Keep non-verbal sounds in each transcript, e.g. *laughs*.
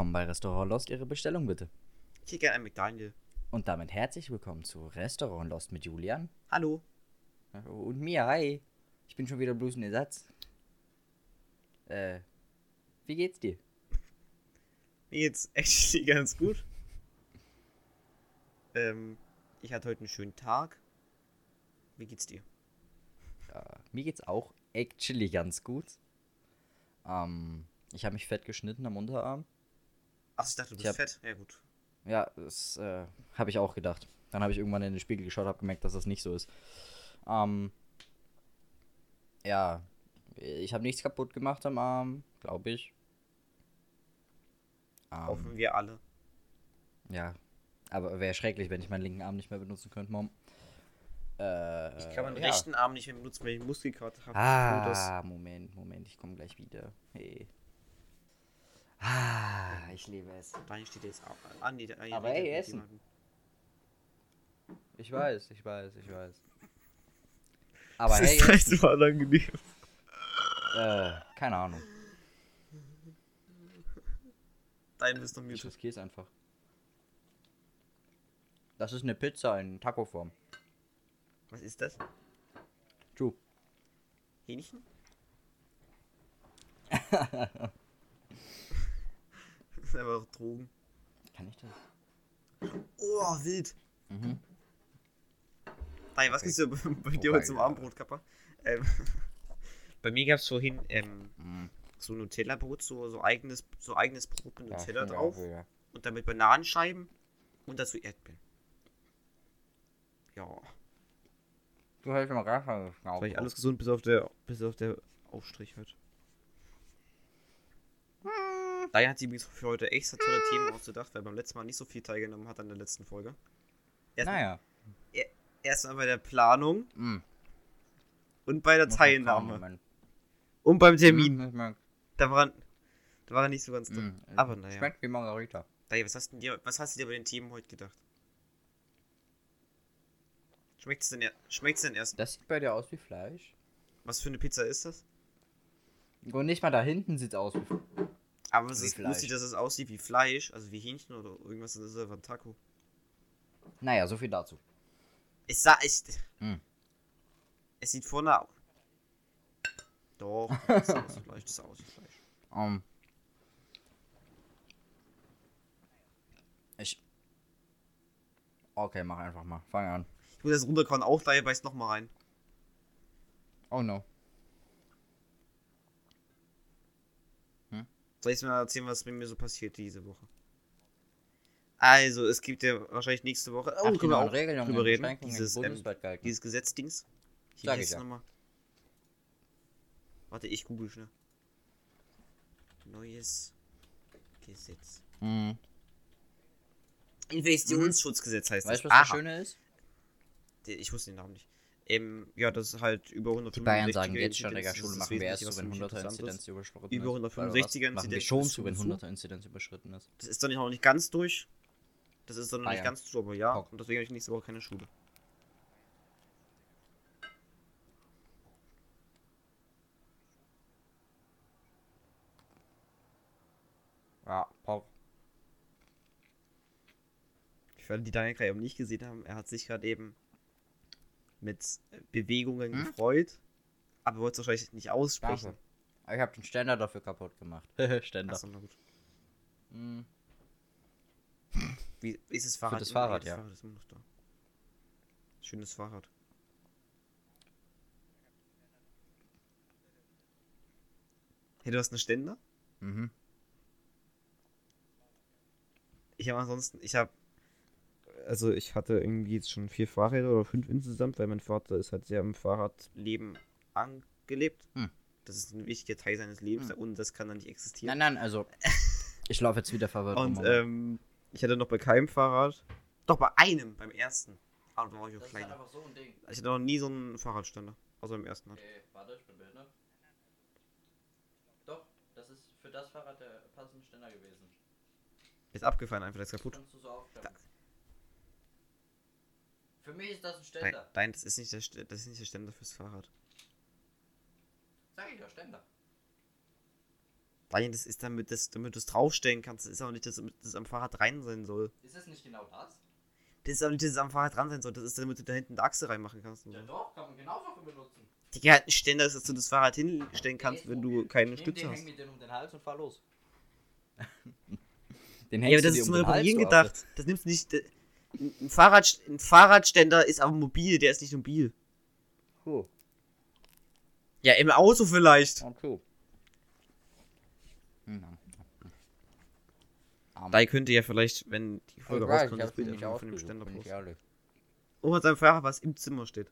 willkommen bei Restaurant Lost. Ihre Bestellung bitte. Ich hätte gerne einen McDaniel. Und damit herzlich willkommen zu Restaurant Lost mit Julian. Hallo. Und mir, hi. Ich bin schon wieder bloß ein Ersatz. Äh, wie geht's dir? Mir geht's actually *laughs* ganz gut. Ähm, ich hatte heute einen schönen Tag. Wie geht's dir? Ja, mir geht's auch actually ganz gut. Ähm, ich habe mich fett geschnitten am Unterarm. Ach, ich dachte, du Ich bist hab- fett. Ja, gut. Ja, das äh, habe ich auch gedacht. Dann habe ich irgendwann in den Spiegel geschaut, habe gemerkt, dass das nicht so ist. Ähm, ja, ich habe nichts kaputt gemacht am Arm, glaube ich. Ähm, Hoffen wir alle. ja, aber wäre schrecklich, wenn ich meinen linken Arm nicht mehr benutzen könnte, Mom. Äh, Ich kann meinen ja. rechten Arm nicht mehr benutzen, weil ich Muskelkater habe. Ah, Moment, Moment, ich komme gleich wieder. Hey. Ah, ich liebe es. Dein steht jetzt auch an. Die, die, Aber ey, Essen. Ich weiß, ich weiß, ich weiß. *laughs* Aber Das hey, ist echt unangenehm. äh, keine Ahnung. Dein ist noch Ich muted. riskiere es einfach. Das ist eine Pizza in Taco-Form. Was ist das? True. Hähnchen? *laughs* einfach Drogen. Kann ich das? Oh, wild. Mhm. Nein, was Okay. gibt's denn bei, bei dir heute zum ja. Abendbrot, Kappa? Ähm, bei mir gab's vorhin ähm, Mhm. so Nutella-Brot, so, so, eigenes, so eigenes Brot mit Ja, Nutella stimmt, drauf. ja, ja. Und dann mit Bananenscheiben und dazu Erdbeeren. Ja. Du hast immer gar keine war ich alles gesund, bis auf der, bis auf der Aufstrich halt. Daher hat sie übrigens für heute extra tolle Themen ausgedacht, weil beim letzten Mal nicht so viel teilgenommen hat an der letzten Folge. Erstmal, Naja. erstmal bei der Planung Mhm. und bei der Muss Teilnahme. Und beim Termin. Schmeckt, Da, war, da war er nicht so ganz drin. mhm. Aber naja. Schmeckt wie Margarita. Daher, was hast, du dir, was hast du dir bei den Themen heute gedacht? Schmeckt's denn, er- schmeckt's denn erst? Das sieht bei dir aus wie Fleisch. Was für eine Pizza ist das? Und nicht mal da hinten sieht aus wie Aber es Wie ist Fleisch. lustig, dass es aussieht wie Fleisch, also wie Hähnchen oder irgendwas, das ist einfach ein Taco. Naja, so viel dazu. Es sah echt. Hm. Es sieht vorne aus. Doch, das sah aus *laughs* Fleisch, das sah aus wie Fleisch. Ähm. Ich. Okay, mach einfach mal. Fang an. Ich muss das runterkauen, auch daher beißt noch mal rein. Oh no. Soll ich mal erzählen, was mit mir so passiert diese Woche? Also, es gibt ja wahrscheinlich nächste Woche. Oh, Ach, können wir neuen auch Regelungen drüber reden. Dieses, ähm, dieses Gesetzdings. Hier Sag ich ja. nochmal? Warte, ich google schnell. Neues Gesetz. Mhm. Investitionsschutzgesetz heißt Weißt du, das. was das Aha. Schöne ist? Ich wusste den Namen nicht. Ähm, ja, das ist halt über 165 Die Bayern sagen jetzt schon, Digga, Schule machen wir erst so, wenn für mich 100er interessant ist. Inzidenz überschritten Über ist. 165er? Machen wir Inzidenz schon zu, wenn zu. 100er Inzidenz überschritten ist. Das ist doch nicht- noch nicht ganz durch. Das ist doch noch nicht ganz durch, aber ja. Und deswegen habe ich nächste Woche keine Schule. Ja, Pop. Für alle, die Daniel gerade eben nicht gesehen haben, er hat sich gerade eben mit Bewegungen Hm? gefreut. Aber wollte es wahrscheinlich nicht aussprechen. Danke. Ich habe den Ständer dafür kaputt gemacht. *laughs* Ständer. Achso, na gut. Mhm. Wie ist das Fahrrad? das Fahrrad, das ja. Fahrrad ist immer noch da. Schönes Fahrrad. Hey, du hast einen Ständer? Mhm. Ich habe ansonsten, ich habe, also ich hatte irgendwie jetzt schon vier Fahrräder oder fünf insgesamt, weil mein Vater ist halt sehr im Fahrradleben angelebt. Hm. Das ist ein wichtiger Teil seines Lebens Hm. und das kann dann nicht existieren. Nein, nein, also. *laughs* Ich laufe jetzt wieder verwirrt. und ähm, ich hatte noch bei keinem Fahrrad, doch bei einem, beim ersten. Aber da war ich auch kleiner. einfach so ein Ding. Ich hatte noch nie so einen Fahrradständer, außer beim ersten. Halt. Okay, warte, ich bin behindert. Doch, das ist für das Fahrrad der passende Ständer gewesen. Ist abgefallen einfach, das ist kaputt. Kannst du so aufklappen. Da- Für mich ist das ein Nein, Ständer. nein das, ist nicht der, St- das ist nicht der Ständer fürs Fahrrad. Sag ich doch, Ständer. Nein, das ist damit, das, damit du es draufstellen kannst. Das ist auch nicht, dass das am Fahrrad rein sein soll. Ist das nicht genau das? Das ist auch nicht, dass es am Fahrrad dran sein soll. Das ist, damit du da hinten eine Achse reinmachen kannst. So. doch, kann man genauso für benutzen. Digga, halt ein Ständer ist, dass du das Fahrrad hinstellen kannst, wenn du keine Stütze den, hast. Häng mir den um den Hals und fahr los. *laughs* den Ja, hängst aber das ist um zum den Hals, Reparieren gedacht. Das nimmst du nicht. Ein, Fahrrad, ein Fahrradständer ist aber mobil, der ist nicht mobil. Cool. Ja, im Auto vielleicht. Okay. Hm. Um, Da könnte ja vielleicht, wenn die Folge weiß, rauskommt, das Bild mir von dem Ständer posten. Oh, hat sein Fahrrad, was im Zimmer steht.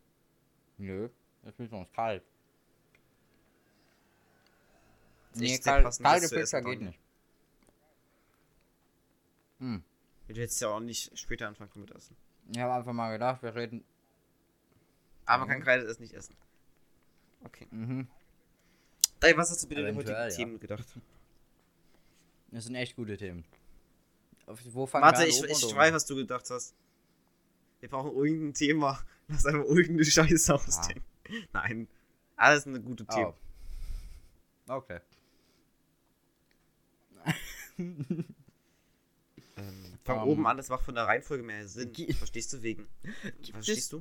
Nö, das ist sonst kalt. Nee, passend, kalte Pizza geht nicht. Hm. Du hättest ja auch nicht später anfangen können mit Essen. Ich habe einfach mal gedacht, wir reden. Aber man Mhm. kann gerade das nicht essen. Okay. Mhm. Ey, was hast du bitte den Eventuell, heutigen ja. Themen gedacht? Das sind echt gute Themen. Auf- Wo fangen Warte, wir an? ich, ich oder weiß, was du gedacht hast. Wir brauchen irgendein Thema. *laughs* Lass einfach irgendeine Scheiße ausdenken. Nein. Alles eine gute Themen. Oh. Okay. *laughs* Fang Ähm, oben an, das macht von der Reihenfolge mehr Sinn. *laughs* Verstehst du wegen? Verstehst du?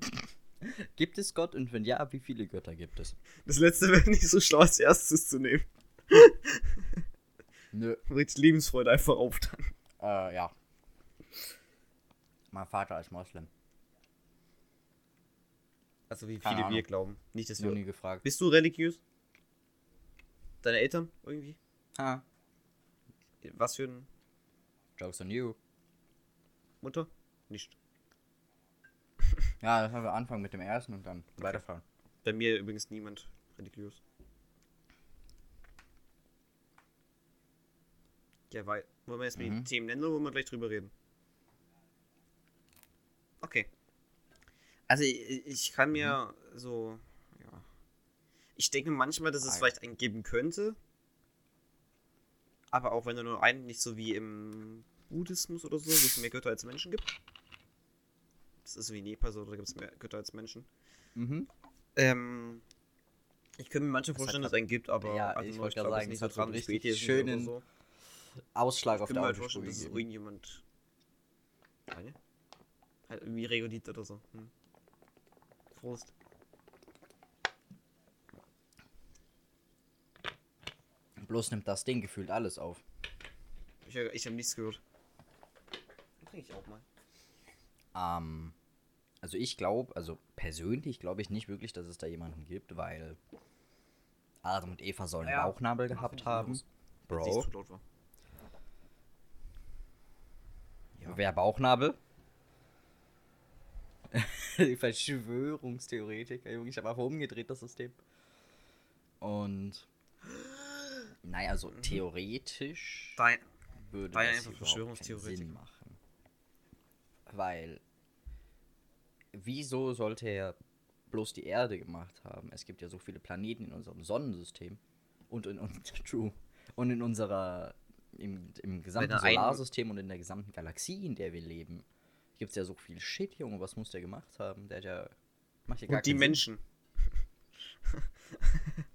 Gibt es Gott und wenn ja, wie viele Götter gibt es? Das letzte wäre nicht so schlau als erstes zu nehmen. *laughs* Nö. Richtig Lebensfreude einfach auftanken. Äh, ja. Mein Vater ist Moslem. Also wie Keine viele wir glauben. Nicht, dass Noch wir. nie gefragt. Bist du religiös? Deine Eltern irgendwie? Ha. Was für eine Jokes on you. Mutter? Nicht. *laughs* Ja, das haben wir anfangen mit dem ersten und dann weiterfahren. Bei mir übrigens niemand religiös. Ja, weil. Wollen wir jetzt Mhm. die Themen nennen oder wollen wir gleich drüber reden? Okay. Also ich, ich kann mir so. Ja. Ich denke manchmal, dass es ja. vielleicht einen geben könnte. Aber auch wenn er nur einen, nicht so wie im Buddhismus oder so, wo es mehr Götter als Menschen gibt. Das ist wie Nepal so, da gibt es mehr Götter als Menschen. Mhm. Ähm, ich könnte mir hat vorstellen, dass es einen gibt, aber Ja, also ich wollte gerade sagen, nicht es hat so einen richtig schönen so. Ausschlag Ich auf könnte der mir halt Autospur vorstellen, dass es irgendjemand. Eine? Halt irgendwie Regolith oder so. Hm. Prost. Bloß nimmt das Ding gefühlt alles auf. Ich, ich habe nichts gehört. Trinke ich auch mal. Ähm, also ich glaube, also persönlich glaube ich nicht wirklich, dass es da jemanden gibt, weil Adam und Eva sollen Ja. Bauchnabel gehabt haben. Ich Bro, war. wer Bauchnabel? *laughs* Die Verschwörungstheoretiker, Junge, ich habe einfach umgedreht das System. Und *gasps* naja, also theoretisch Dein, würde ja das einfach Verschwörungstheoretiker. Sinn machen. Weil, wieso sollte er bloß die Erde gemacht haben? Es gibt ja so viele Planeten in unserem Sonnensystem und in, und, *laughs* true, und in unserer, im, im gesamten Solarsystem und in der gesamten Galaxie, in der wir leben, gibt es ja so viel Shit, Junge. Was muss der gemacht haben? Der hat ja, macht ja gar und die. Menschen. *laughs*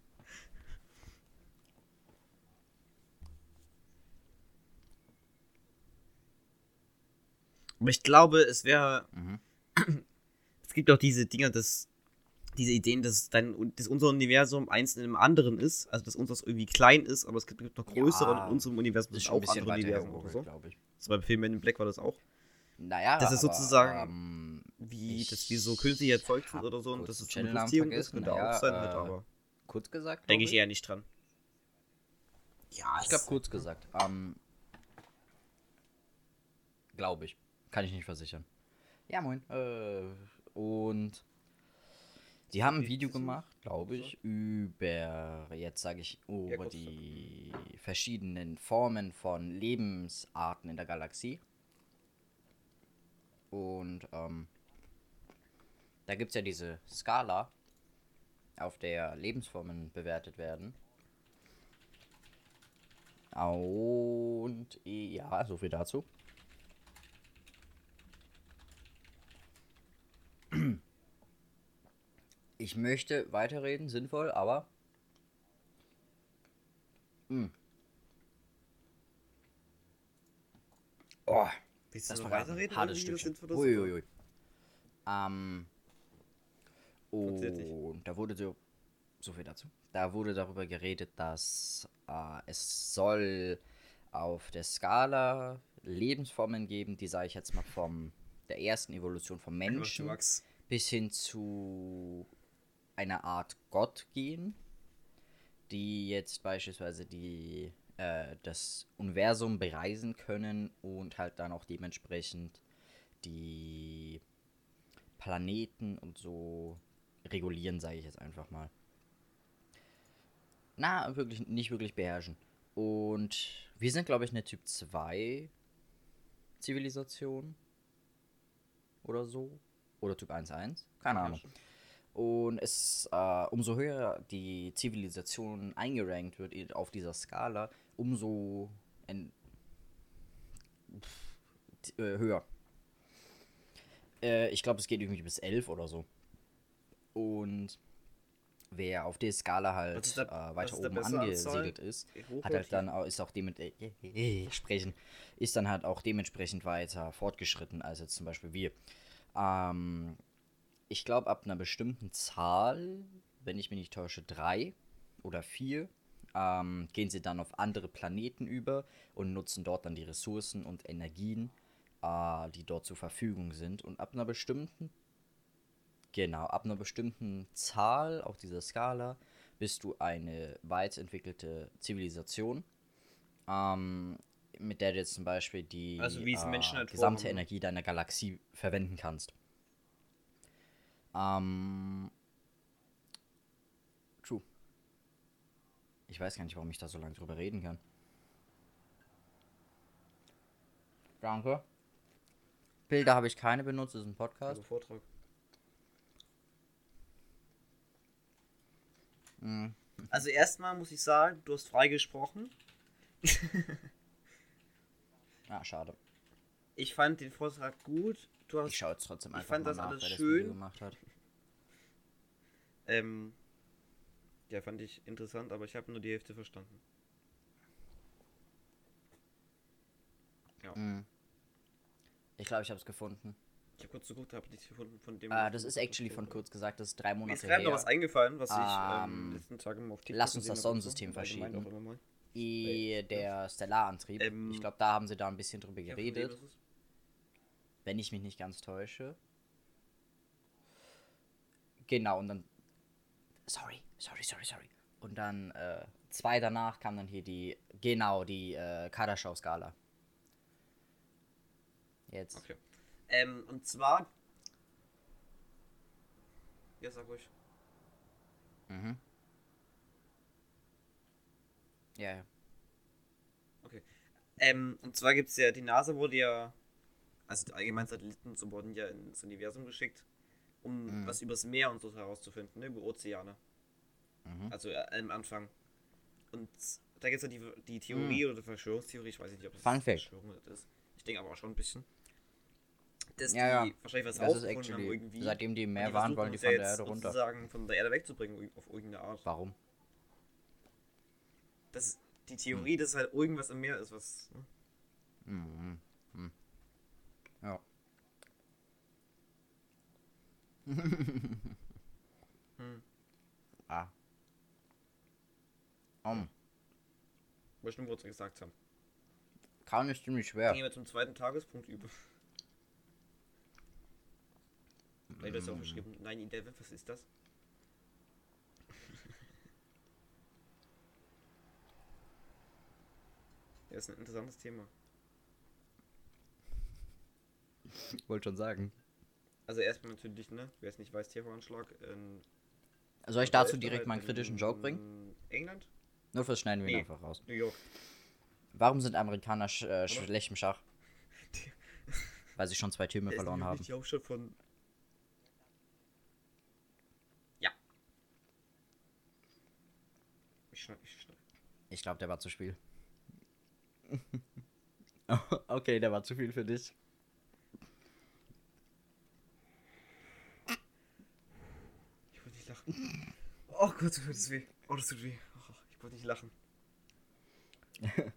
Aber ich glaube, es wäre. Mhm. *clears throat* Es gibt auch diese Dinger, dass. Diese Ideen, dass, dein, dass unser Universum eins in einem anderen ist. Also, dass unseres irgendwie klein ist, aber es gibt noch größere Ja, in unserem Universum. Das ist schon ein auch bisschen andere Universen oder so. glaube ich. So beim Film Men in Black war das auch. Naja, Das ist aber, sozusagen ähm, wie, Ich dass wir so künstlich erzeugt sind oder so und dass es eine Beziehung ist, könnte naja, auch sein, halt, äh, aber kurz gesagt. denke ich eher nicht dran. Ja, Ich glaube, kurz gesagt. Ähm, glaube ich. Kann ich nicht versichern. Ja, moin. Äh, und die haben ein Video gemacht, glaube ich, über, jetzt sage ich, über die verschiedenen Formen von Lebensarten in der Galaxie. Und ähm, da gibt es ja diese Skala, auf der Lebensformen bewertet werden. Und ja, so viel dazu. Ich möchte weiterreden, sinnvoll, aber. Mh. Oh, Willst du das noch weiterreden? Hartes Stückchen. Uiuiui. Ähm. Und da wurde so, so viel dazu. Da wurde darüber geredet, dass äh, es soll auf der Skala Lebensformen geben, die sage ich jetzt mal vom der ersten Evolution vom Menschen bis hin zu einer Art Gott gehen, die jetzt beispielsweise die äh, das Universum bereisen können und halt dann auch dementsprechend die Planeten und so regulieren, sage ich jetzt einfach mal. Na, wirklich nicht wirklich beherrschen. Und wir sind, glaube ich, eine Typ 2 Zivilisation oder so. Oder Typ 1.1. Keine Ahnung. Und es, äh, umso höher die Zivilisation eingerankt wird auf dieser Skala, umso pff, äh, höher. Äh, ich glaube, es geht irgendwie bis 11 oder so. Und wer auf der Skala halt da- äh, weiter oben angesiedelt ist, hat halt dann auch, ist auch dementsprechend sprechen, ist dann halt auch dementsprechend weiter fortgeschritten als jetzt zum Beispiel wir. Ähm, ich glaube, ab einer bestimmten Zahl, wenn ich mich nicht täusche, drei oder vier, ähm, gehen sie dann auf andere Planeten über und nutzen dort dann die Ressourcen und Energien, äh, die dort zur Verfügung sind. Und ab einer bestimmten, genau, ab einer bestimmten Zahl auf dieser Skala bist du eine weit entwickelte Zivilisation, ähm, mit der du jetzt zum Beispiel die Also Menschen halt gesamte. Energie deiner Galaxie verwenden kannst. Ähm. True. Ich weiß gar nicht, warum ich da so lange drüber reden kann. Danke. Bilder habe ich keine benutzt, das ist ein Podcast. Also Vortrag. Mhm. Also erstmal muss ich sagen, du hast frei gesprochen. Ah, schade. Ich fand den Vortrag gut. Du hast Ich schaue jetzt trotzdem ich einfach fand mal das nach, alles das schön. Video gemacht hat. Ähm, ja, fand ich interessant, aber ich habe nur die Hälfte verstanden. Mhm. Ich glaube, ich habe es gefunden. Ich habe kurz geguckt, habe nichts gefunden von dem. Ah, das ist actually von kurz gesagt, das ist drei Mir Monate ist gerade noch her. was eingefallen, was ich ähm, Ähm, letzten Tagen auf TikTok lass uns das Sonnensystem verschieben. I, der Stellarantrieb. Ähm, ich glaube, da haben sie da ein bisschen drüber Ja, geredet. das ist? Wenn ich mich nicht ganz täusche. Genau, und dann. Sorry, sorry, sorry, sorry. Und dann äh, zwei danach kam dann hier die. Genau, die äh, Kardaschow-Skala. Jetzt. Okay. Ähm, und zwar. Ja, sag ruhig. Mhm. Ja, ja. Ähm, und zwar gibt es ja, die NASA wurde ja, also allgemein Satelliten so wurden ja ins Universum geschickt, um Mhm. was übers Meer und so herauszufinden, ne, über Ozeane. Mhm. Also äh, am Anfang. Und da gibt es ja die, die Theorie oder Verschwörungstheorie, ich weiß nicht, ob das Mhm. Fun Fact. Verschwörung ist. Ich denke aber auch schon ein bisschen. Dass Ja, die ja. wahrscheinlich was Das ist rausgefunden haben irgendwie. Seitdem die mehr die waren, wollen die von der Erde runter. sozusagen von der Erde wegzubringen, auf irgendeine Art. Warum? Das, die Theorie, dass halt irgendwas im Meer ist, was. Ne? Mhm. Mhm. Ja. Hm. Ah. Um. Bestimmt, wo sie gesagt haben. Kauen ist ziemlich schwer. Gehen wir zum zweiten Tagespunkt über. Weil du hast ja auch geschrieben, 9-11, was ist das? *laughs* ja, ist ein interessantes Thema. Wollte schon sagen. Also erstmal natürlich, ne, wer es nicht weiß, Terroranschlag in... Soll ich dazu direkt mal einen kritischen Joke bringen? England? Nur fürs schneiden wir ihn Nee. einfach raus. New York. Warum sind Amerikaner sch äh, schlecht im Schach? *laughs* Weil sie schon zwei Türme ist verloren haben. die Hauptstadt von... Ja. Ich. Ich glaube, der war zu viel. *laughs* okay, der war zu viel für dich. Ich wollte nicht lachen. Oh Gott, das tut weh. Oh, das tut weh. Oh, ich wollte nicht lachen. *laughs*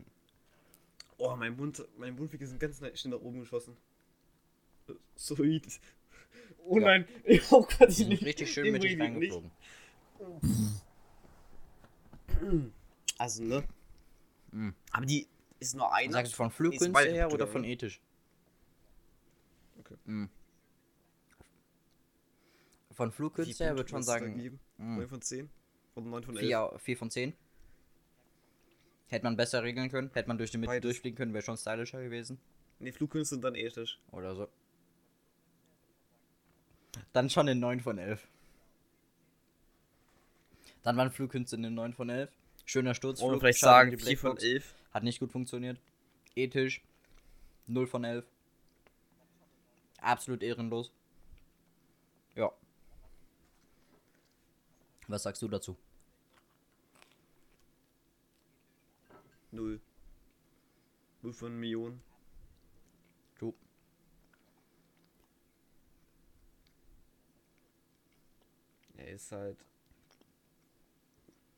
Oh, mein Mund, mein Mundwinkel sind ganz schnell nach oben geschossen. Sweet. Oh Ja. nein, *laughs* ich hab grad Die sind nicht- richtig schön Mundwinkel nicht. reingeflogen. Also, ne? Mhm. Aber die ist nur eine. Sagst du von Flugkünste her oder von oder? ethisch? Okay. Mhm. Von Flugkünste her würde ich schon sagen mhm. 9 von 10? Oder 9 von 11? 4, 4 von 10. Hätte man besser regeln können, hätte man durch die Mitte Beides. durchfliegen können, wäre schon stylischer gewesen. Ne, Flugkünste sind dann ethisch. Oder so. Dann schon in 9 von 11. Dann waren Flugkünste in 9 von 11. Schöner Sturzflug. Wollen wir vielleicht sagen die 4 von Blackbox. 11? Hat nicht gut funktioniert. Ethisch. 0 von 11. Absolut ehrenlos. Ja. Was sagst du dazu? 0. 0 von Millionen. Du. Er ist halt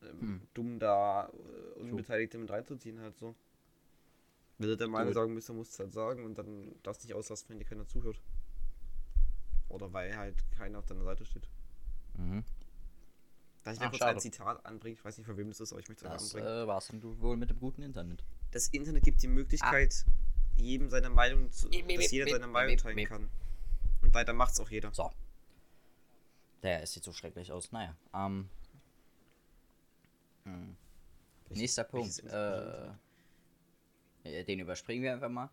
ähm, Hm. dumm da äh, Unbeteiligte mit reinzuziehen halt so. Wenn er der Meinung sagen müsste, musst du halt sagen und dann darfst du nicht auslassen, wenn dir keiner zuhört. Oder weil halt keiner auf deiner Seite steht. Mhm. Darf ich Ach, mal kurz schade. ein Zitat anbringen? Ich weiß nicht, von wem das ist, aber ich möchte es Das anbringen. äh, war's dann du wohl mit dem guten Internet. Das Internet gibt die Möglichkeit, jedem seine Meinung zu, bip, dass jeder seine Meinung teilen kann. Und weiter macht's auch jeder. So. Der sieht so schrecklich aus. Naja. Ähm. hm. Nächster Punkt. Äh, äh, den überspringen wir einfach mal.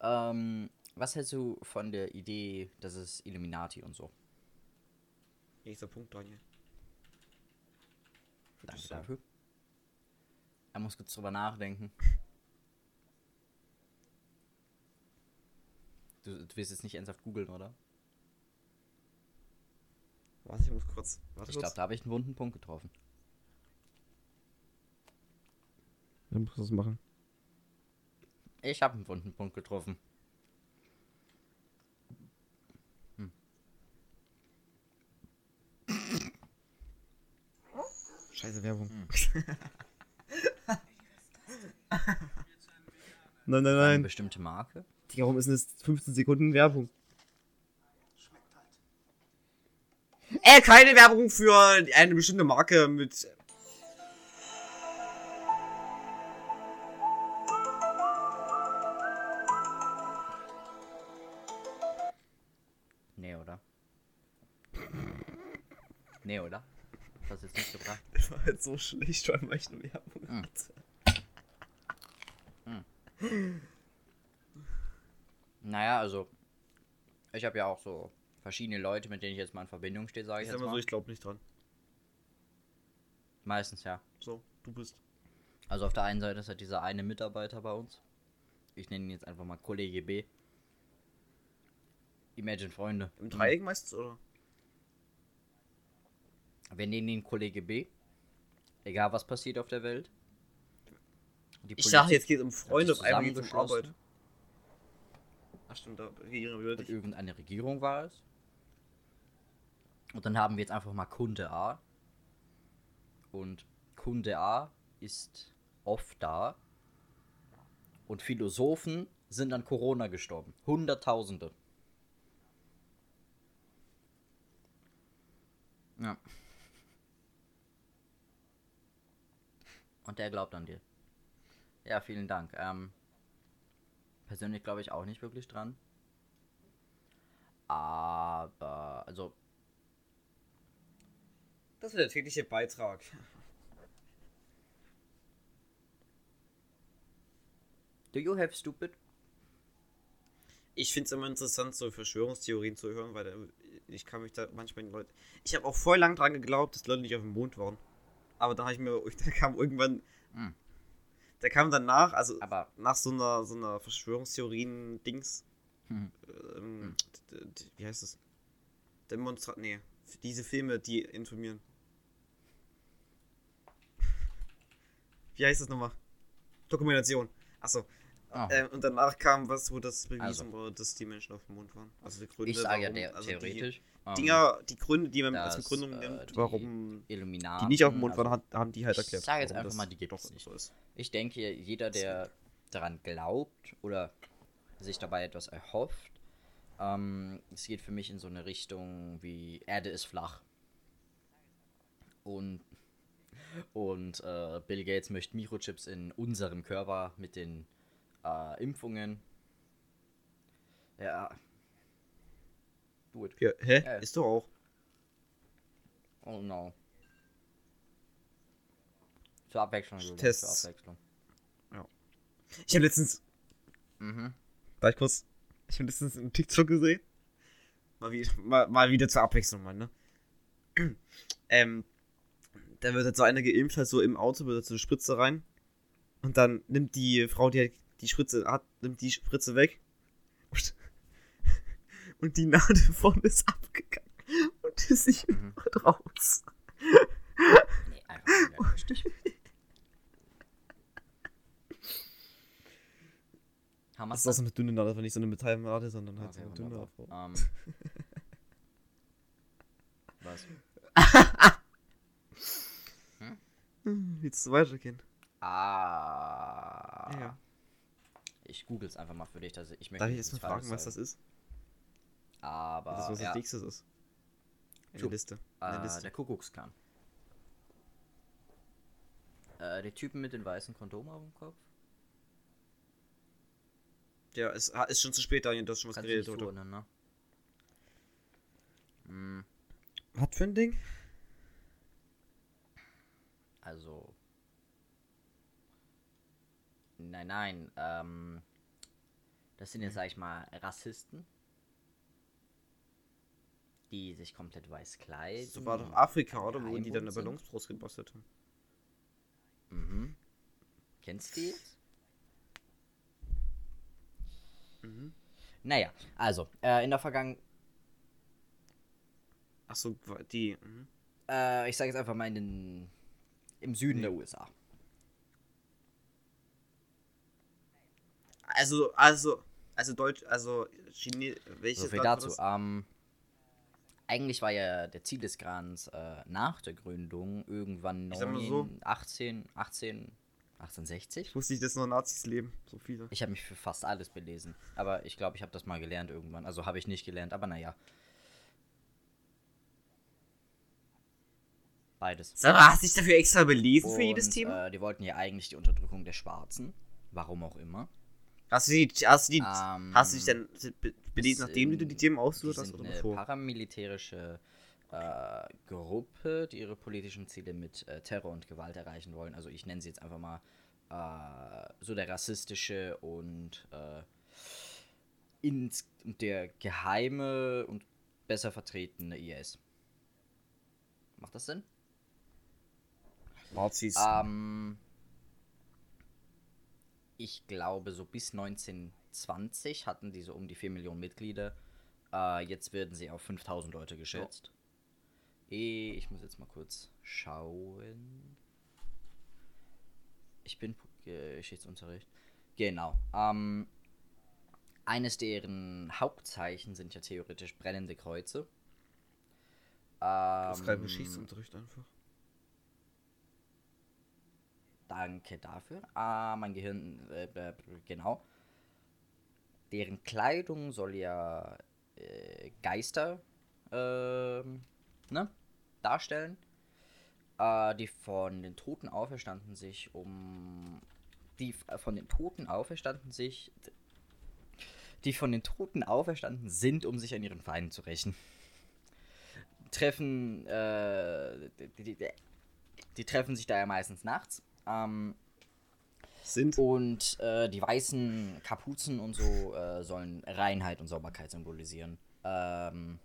Ähm, was hältst du von der Idee, dass es Illuminati und so? Nächster Punkt, Daniel. Danke sagen. dafür. Er muss kurz drüber nachdenken. Du, du willst jetzt nicht ernsthaft googeln, oder? Warte, ich muss kurz. Warte Ich glaube, da habe ich einen wunden Punkt getroffen. Dann musst du es machen. Ich habe einen wunden Punkt getroffen. Scheiße Werbung. Hm. *laughs* nein, nein, Eine nein. bestimmte Marke? Digga, warum ist denn das 15 Sekunden Werbung? Äh, keine Werbung für eine bestimmte Marke mit. Halt *laughs* so schlecht, weil man echt eine Werbung Hm. hatte. Naja, also. Ich habe ja auch so verschiedene Leute, mit denen ich jetzt mal in Verbindung stehe, sage ich Ich jetzt mal. so, ich glaube nicht dran. Meistens ja. So, du bist. Also auf der einen Seite ist halt dieser eine Mitarbeiter bei uns. Ich nenne ihn jetzt einfach mal Kollege B. Imagine Freunde. Im Dreieck meistens, oder? Wir nennen ihn Kollege B. Egal was passiert auf der Welt. Ich dachte, jetzt geht es um Freunde, auf einmal geht es um Arbeit. Ach stimmt, da regieren wir Und dich. irgendeine Regierung war es. Und dann haben wir jetzt einfach mal Kunde A. Und Kunde A ist oft da. Und Philosophen sind an Corona gestorben. Hunderttausende. Ja. Und der glaubt an dir. Ja, vielen Dank. Ähm, persönlich glaube ich auch nicht wirklich dran. Aber, also, Das ist der tägliche Beitrag. do you have stupid? Ich finde es immer interessant, so Verschwörungstheorien zu hören, weil da- ich kann mich da manchmal in Leute. Ich habe auch voll lang dran geglaubt, dass Leute nicht auf dem Mond waren. Aber dann habe ich mir, *laughs* da kam irgendwann, Hm. da kam danach, also Aber, nach so einer so einer Verschwörungstheorien-Dings, hm, ähm, d- wie heißt es? Demonstrat, nee, diese Filme, die informieren. Wie heißt das nochmal? Dokumentation. Achso. Ah. Ähm, und danach kam was, wo das bewiesen Also. wurde, dass die Menschen auf dem Mond waren. Also die Gründe, ich sage ja warum- also theoretisch. Die Dinger, die Gründe, die man als dass, Begründung äh, nimmt, die warum Illuminaten. die nicht auf dem Mond also, waren, hat, haben die halt ich erklärt. sag jetzt warum einfach das mal, die gibt's doch nicht. So ist. Ich denke, jeder, der daran glaubt oder sich dabei etwas erhofft. Ähm, es geht für mich in so eine Richtung wie Erde ist flach. Und, und äh, Bill Gates möchte Mikrochips in unserem Körper mit den äh, Impfungen. Ja. Do it. Ja, hä? Ja. Ist doch auch. Oh no. Zur Abwechslung, Julian, Tests. Zur Abwechslung. Ich habe letztens, Mhm. darf ich kurz, ich habe letztens einen TikTok gesehen. Mal, wie, mal, mal wieder zur Abwechslung, Mann, ne? *clears throat* ähm, da wird jetzt so einer geimpft, halt so im Auto, wird jetzt so eine Spritze rein. Und dann nimmt die Frau, die halt die Spritze hat, nimmt die Spritze weg. Und, und die Nadel *laughs* vorne ist abgegangen. Und ist nicht Mhm. mehr raus. Nee, einfach. Haben Das ist auch so eine dünne Nadel, aber nicht so eine Metallnadel, sondern halt Okay, so eine dünne. wunderbar. Ähm. Was? Hm, Willst du weitergehen? Ah. Ja. Ich google's einfach mal für dich, dass ich möchte Darf ich jetzt mal fragen, was das ist? Aber das ist, was ja, als nächstes ist. In der Liste. In der äh, Liste. der Kuckucksklan. Äh, die Typen mit den weißen Kondomen auf dem Kopf? Ja, es ist schon zu spät, Daniel, du hast schon was Kannst geredet, oder? zuordnen, ne? Hm, Was für ein Ding? also. Nein, nein, ähm. Das sind jetzt, sag ich mal, Rassisten. Die sich komplett weiß kleiden. So war doch Afrika, oder? Wo die dann eine. Ballonsbrust gebastelt haben. Mhm. Kennst du die? Mhm. Naja, also, äh, in der Vergangenheit, Achso, die. Mhm. äh, ich sage jetzt einfach mal in den, im Süden der USA. Also, also, also Deutsch, also Chine, welches So viel Land dazu. Ähm, eigentlich war ja der Ziel des Grans äh, nach der Gründung irgendwann Ich sag mal 9, so. 18, 18, 1860. Ich wusste nicht, dass noch Nazis leben. So viele. Ich habe mich für fast alles belesen. Aber ich glaube, ich habe das mal gelernt irgendwann. Also habe ich nicht gelernt, aber naja. Beides. Sag mal, hast du dich dafür extra belesen für jedes Und, Thema? Äh, die wollten ja eigentlich die Unterdrückung der Schwarzen. Warum auch immer. Hast du, die, hast, du die, Ähm, hast du dich dann be- belesen, nachdem du sind- die Themen ausgesucht hast oder eine bevor? paramilitärische äh, Gruppe, die ihre politischen Ziele mit äh, Terror und Gewalt erreichen wollen. Also ich nenne sie jetzt einfach mal äh, so der rassistische und äh, ins, der geheime und besser vertretene IS. Macht das Sinn? Nazis. Ähm, ich glaube, so bis 1920 hatten die so um die 4 Millionen Mitglieder. Äh, jetzt werden sie auf 5000 Leute geschätzt. Eh, Ich muss jetzt mal kurz schauen. Ich bin Geschichtsunterricht. Genau. Ähm, eines deren Hauptzeichen sind ja theoretisch brennende Kreuze. das ist kein Ähm, Geschichtsunterricht einfach. Danke dafür. Ah, mein Gehirn, äh, äh, genau. Deren Kleidung soll ja äh, Geister ähm, ne, darstellen, äh, die von den Toten auferstanden sich um die äh, von den Toten auferstanden sich die von den Toten auferstanden sind, um sich an ihren Feinden zu rächen. Treffen äh, die, die, die, die treffen sich da ja meistens nachts. Ähm, Sind. und äh, die weißen Kapuzen und so äh, sollen Reinheit und Sauberkeit symbolisieren. Ähm,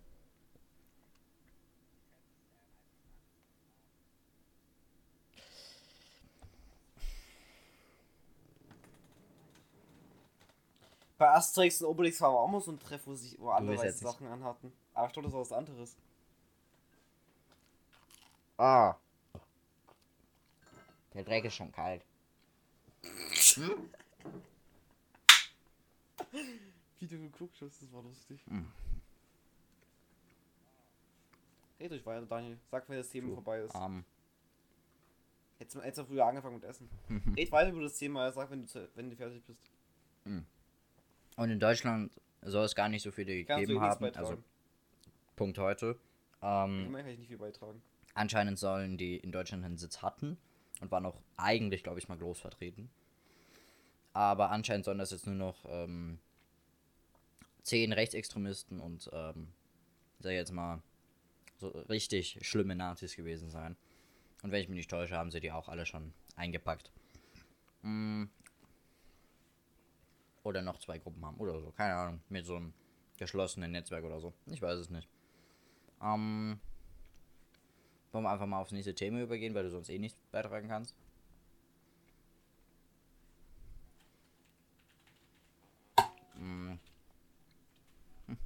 Bei Asterix und Obelix war aber auch mal so ein Treff, wo, sich, wo alle weiße Sachen anhatten. Aber ich glaube, das war was anderes. ah. Der Dreck ist schon kalt. Wie du geguckt hast, das war lustig. Mhm. Red euch weiter, Daniel. Sag, wenn das Thema True. vorbei ist. Ähm, Hätte Hättest du du früher angefangen mit Essen. Mhm. *laughs* Red weiter über das Thema, sag, wenn du, wenn du fertig bist. Und in Deutschland soll es gar nicht so viele Kannst du gegeben haben. Also Punkt heute. Ähm, Immerhin kann ich nicht viel beitragen. anscheinend sollen die in Deutschland einen Sitz hatten und waren auch eigentlich, glaube ich, mal groß vertreten. Aber anscheinend sollen das jetzt nur noch ähm, zehn Rechtsextremisten und, ähm, sag ich jetzt mal, so richtig schlimme Nazis gewesen sein. Und wenn ich mich nicht täusche, haben sie die auch alle schon eingepackt. Mm. Oder noch zwei Gruppen haben oder so, keine Ahnung, mit so einem geschlossenen Netzwerk oder so. Ich weiß es nicht. Ähm, wollen wir einfach mal aufs nächste Thema übergehen, weil du sonst eh nichts beitragen kannst? Mm. *laughs*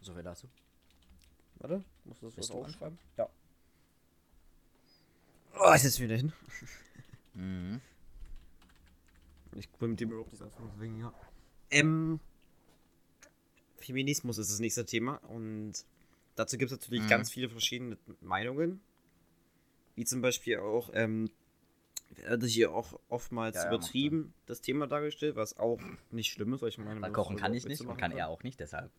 So viel dazu. Warte, musst du das Willst was aufschreiben? Ja. Oh, ist jetzt wieder hin. Mhm. Ich will mit dem überhaupt nicht anfangen, deswegen ja. Ähm, Feminismus ist das nächste Thema und dazu gibt es natürlich Mhm. ganz viele verschiedene Meinungen. Wie zum Beispiel auch, ähm, werde hier auch oftmals Ja, ja, übertrieben das Thema dargestellt, was auch nicht schlimm ist, weil ich meine, Weil man kochen kann ich nicht und kann können. er auch nicht, deshalb.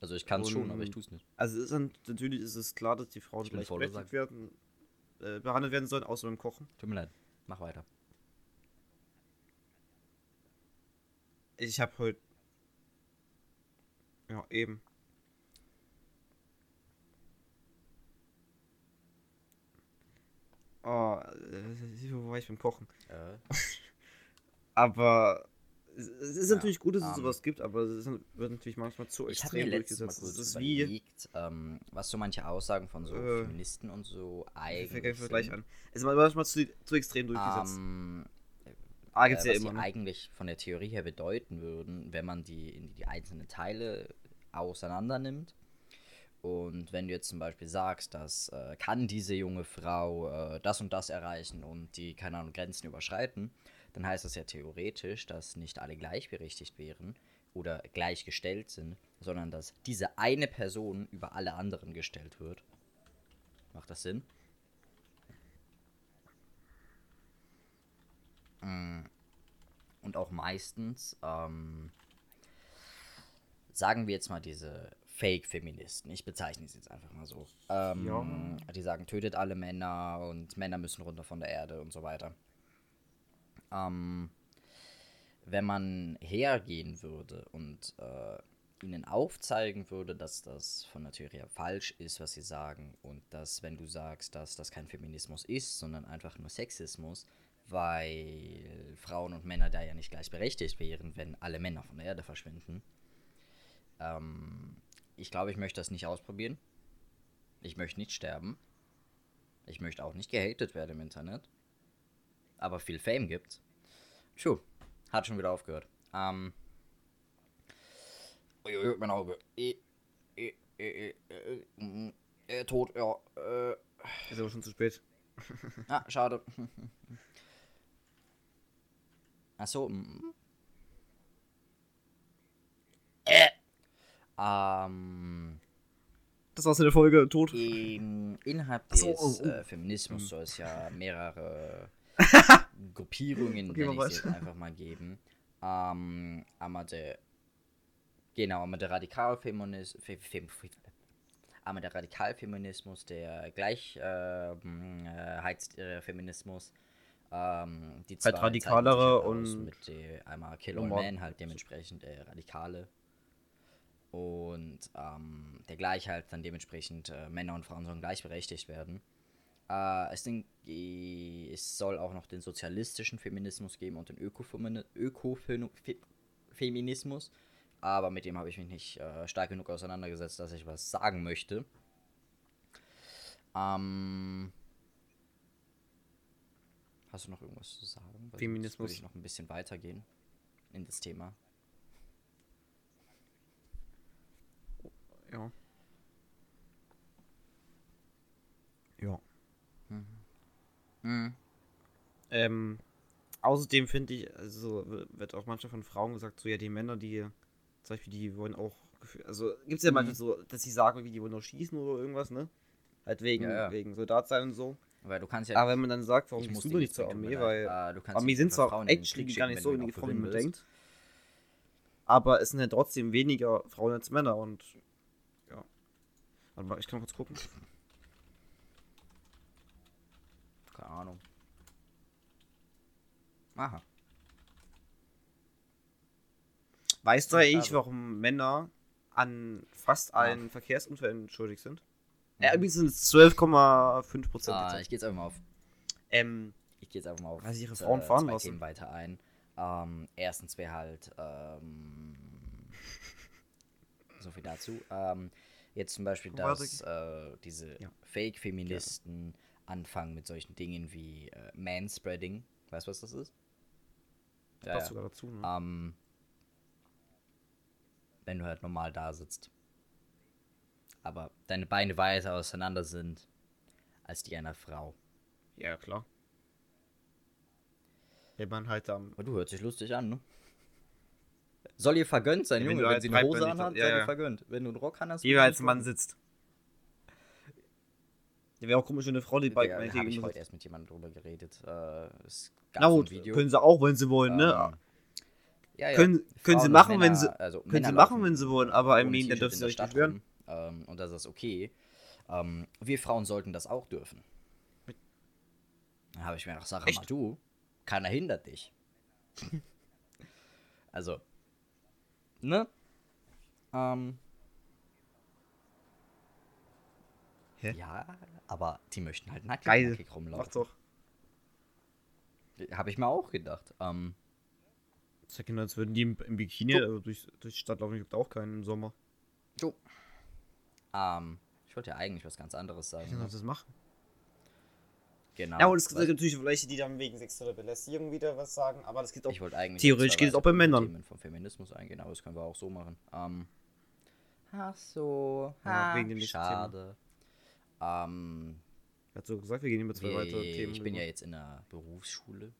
Also ich kann es schon, aber ich tue es nicht. Also es ist dann, natürlich ist es klar, dass die Frauen Ich bin voll gleichberechtigt werden, äh, behandelt werden sollen, außer beim Kochen. Tut mir leid. Mach weiter. Ich habe heute. Ja, eben. Oh, äh, wo war ich beim Kochen? Äh, *laughs* Aber es ist Ja, natürlich gut, dass es ähm, sowas gibt, aber es ist, wird natürlich manchmal zu ich mir extrem Mal durchgesetzt. kurz Das ist wie. überlegt, ähm, was so manche Aussagen von so Äh, Feministen und so Ich eigentlich fange gleich an. Es ist manchmal zu, zu extrem durchgesetzt. Ähm, ah, äh, gibt's was ja immer. Ne? eigentlich von der Theorie her bedeuten würden, wenn man die die einzelnen Teile auseinander nimmt. Und wenn du jetzt zum Beispiel sagst, dass äh, kann diese junge Frau äh, das und das erreichen und die, keine Ahnung, Grenzen überschreiten, dann heißt das ja theoretisch, dass nicht alle gleichberechtigt wären oder gleichgestellt sind, sondern dass diese eine Person über alle anderen gestellt wird. Macht das Sinn? Und auch meistens, ähm, sagen wir jetzt mal diese Fake-Feministen, ich bezeichne sie jetzt einfach mal so, ähm, die sagen, tötet alle Männer und Männer müssen runter von der Erde und so weiter. Ähm, wenn man hergehen würde und äh, ihnen aufzeigen würde, dass das von der Theorie her falsch ist, was sie sagen, und dass, wenn du sagst, dass das kein Feminismus ist, sondern einfach nur Sexismus, weil Frauen und Männer da ja nicht gleichberechtigt wären, wenn alle Männer von der Erde verschwinden. Ähm, ich glaube, ich möchte das nicht ausprobieren. Ich möchte nicht sterben. Ich möchte auch nicht gehatet werden im Internet. Aber viel Fame gibt's. Tschuh, hat schon wieder aufgehört. Ähm. Uiuiui, mein Auge. Eh, eh, mm, eh, tot, ja. Äh. Ist aber schon zu spät. Ah, schade. *laughs* Achso. Äh. Ähm, Das war's in der Folge. Tot. in, innerhalb so, des oh, oh. äh, Feminismus Hm. soll es ja mehrere *laughs* Gruppierungen, Okay, ich es jetzt einfach mal geben. Ähm, einmal der, genau, einmal der Radikalfeminismus, Fe, Fem- Fe- einmal der Radikalfeminismus, der Gleichheitsfeminismus, ähm, die zwei Halt radikalere und mit der, einmal Kill All. Man halt dementsprechend der Radikale und ähm, der gleich halt dann dementsprechend äh, Männer und Frauen sollen gleichberechtigt werden. Äh, es, sind, äh, es soll auch noch den sozialistischen Feminismus geben und den Ökofemini- Ökofeminismus, aber mit dem habe ich mich nicht äh, stark genug auseinandergesetzt, dass ich was sagen möchte. Ähm, hast du noch irgendwas zu sagen? Weil Feminismus. Würde ich noch ein bisschen weitergehen in das Thema. Ja. Ja. Mhm. Ähm, außerdem finde ich, also wird auch manchmal von Frauen gesagt, so ja, die Männer, die zum Beispiel, die wollen auch. Also gibt es ja manchmal so, dass sie sagen, wie die wollen noch schießen oder irgendwas, ne? Halt wegen, Ja, ja. wegen Soldat sein und so. Weil du kannst ja. Aber wenn man dann sagt, warum ich gehst muss du nicht zur Armee, weil äh, du kannst Armee sind zwar Frauen actually gar nicht so in die Frauen, wie man denkt. Aber es sind ja trotzdem weniger Frauen als Männer und ja. Warte mal, ich kann kurz gucken. Keine Ahnung. Aha. Weißt du eigentlich, warum Männer an fast allen Verkehrsunfällen schuldig sind? Ja, übrigens sind es 12,5 Prozent. Ah, ich gehe jetzt einfach mal auf. ähm, Ich gehe jetzt einfach mal auf. Sie ihre Frauen fahren zwei lassen. Themen weiter ein. Ähm, erstens wäre halt. Ähm, *laughs* so viel dazu. Ähm, jetzt zum Beispiel, dass äh, diese Ja. Fake-Feministen anfangen mit solchen Dingen wie äh, Manspreading. Weißt du, was das ist? das passt sogar dazu, ne? Ähm, wenn du halt normal da sitzt. Aber deine Beine weiter auseinander sind als die einer Frau. Ja, klar. Wenn man halt am. Aber du hört sich lustig an, ne? Soll ihr vergönnt sein, Ja, wenn Junge. du Wenn halt sie eine Hose anhat, ja, ja. ihr vergönnt. Wenn du einen Rock hast, Jeweils Mann sitzt. Ja, wäre auch komisch, wenn eine Frau die Da Bike habe meinetwegen ich immer heute erst mit jemandem drüber geredet. Äh, es gab Na ein gut, Video. können sie auch, wenn sie wollen, ne? ähm, ja, ja. Können- können sie machen, wenn Männer- sie- also können Männer sie machen, laufen wenn sie wollen, aber I mean, dann dürfen sie der sich nicht rum, ähm, und das ist okay. Ähm, wir Frauen sollten das auch dürfen. Dann habe ich mir gedacht, sag Echt? mal, du, keiner hindert dich. *laughs* also, ne? Ähm, Hä? ja, aber die möchten halt nackig, Geil. nackig Mach rumlaufen. doch. Habe ich mir auch gedacht. Ähm, Das ist ja genau, als würden die im, im Bikini also durch, durch die Stadt laufen, juckt auch keinen im Sommer. jo. Ähm, ich wollte ja eigentlich was ganz anderes sagen. Wie kann ne? man das machen? Genau. Ja, und es gibt natürlich welche, die dann wegen sexueller Belästigung wieder was sagen, aber das geht auch. Ich wollte eigentlich Theoretisch geht es auch bei Männern. Themen vom Feminismus eingehen, aber das können wir auch so machen. Ähm, ach so, Ja, ha, wegen dem schade. Ähm, Er hat so gesagt, wir gehen über zwei weitere Themen. ich bin rüber. ja jetzt in der Berufsschule.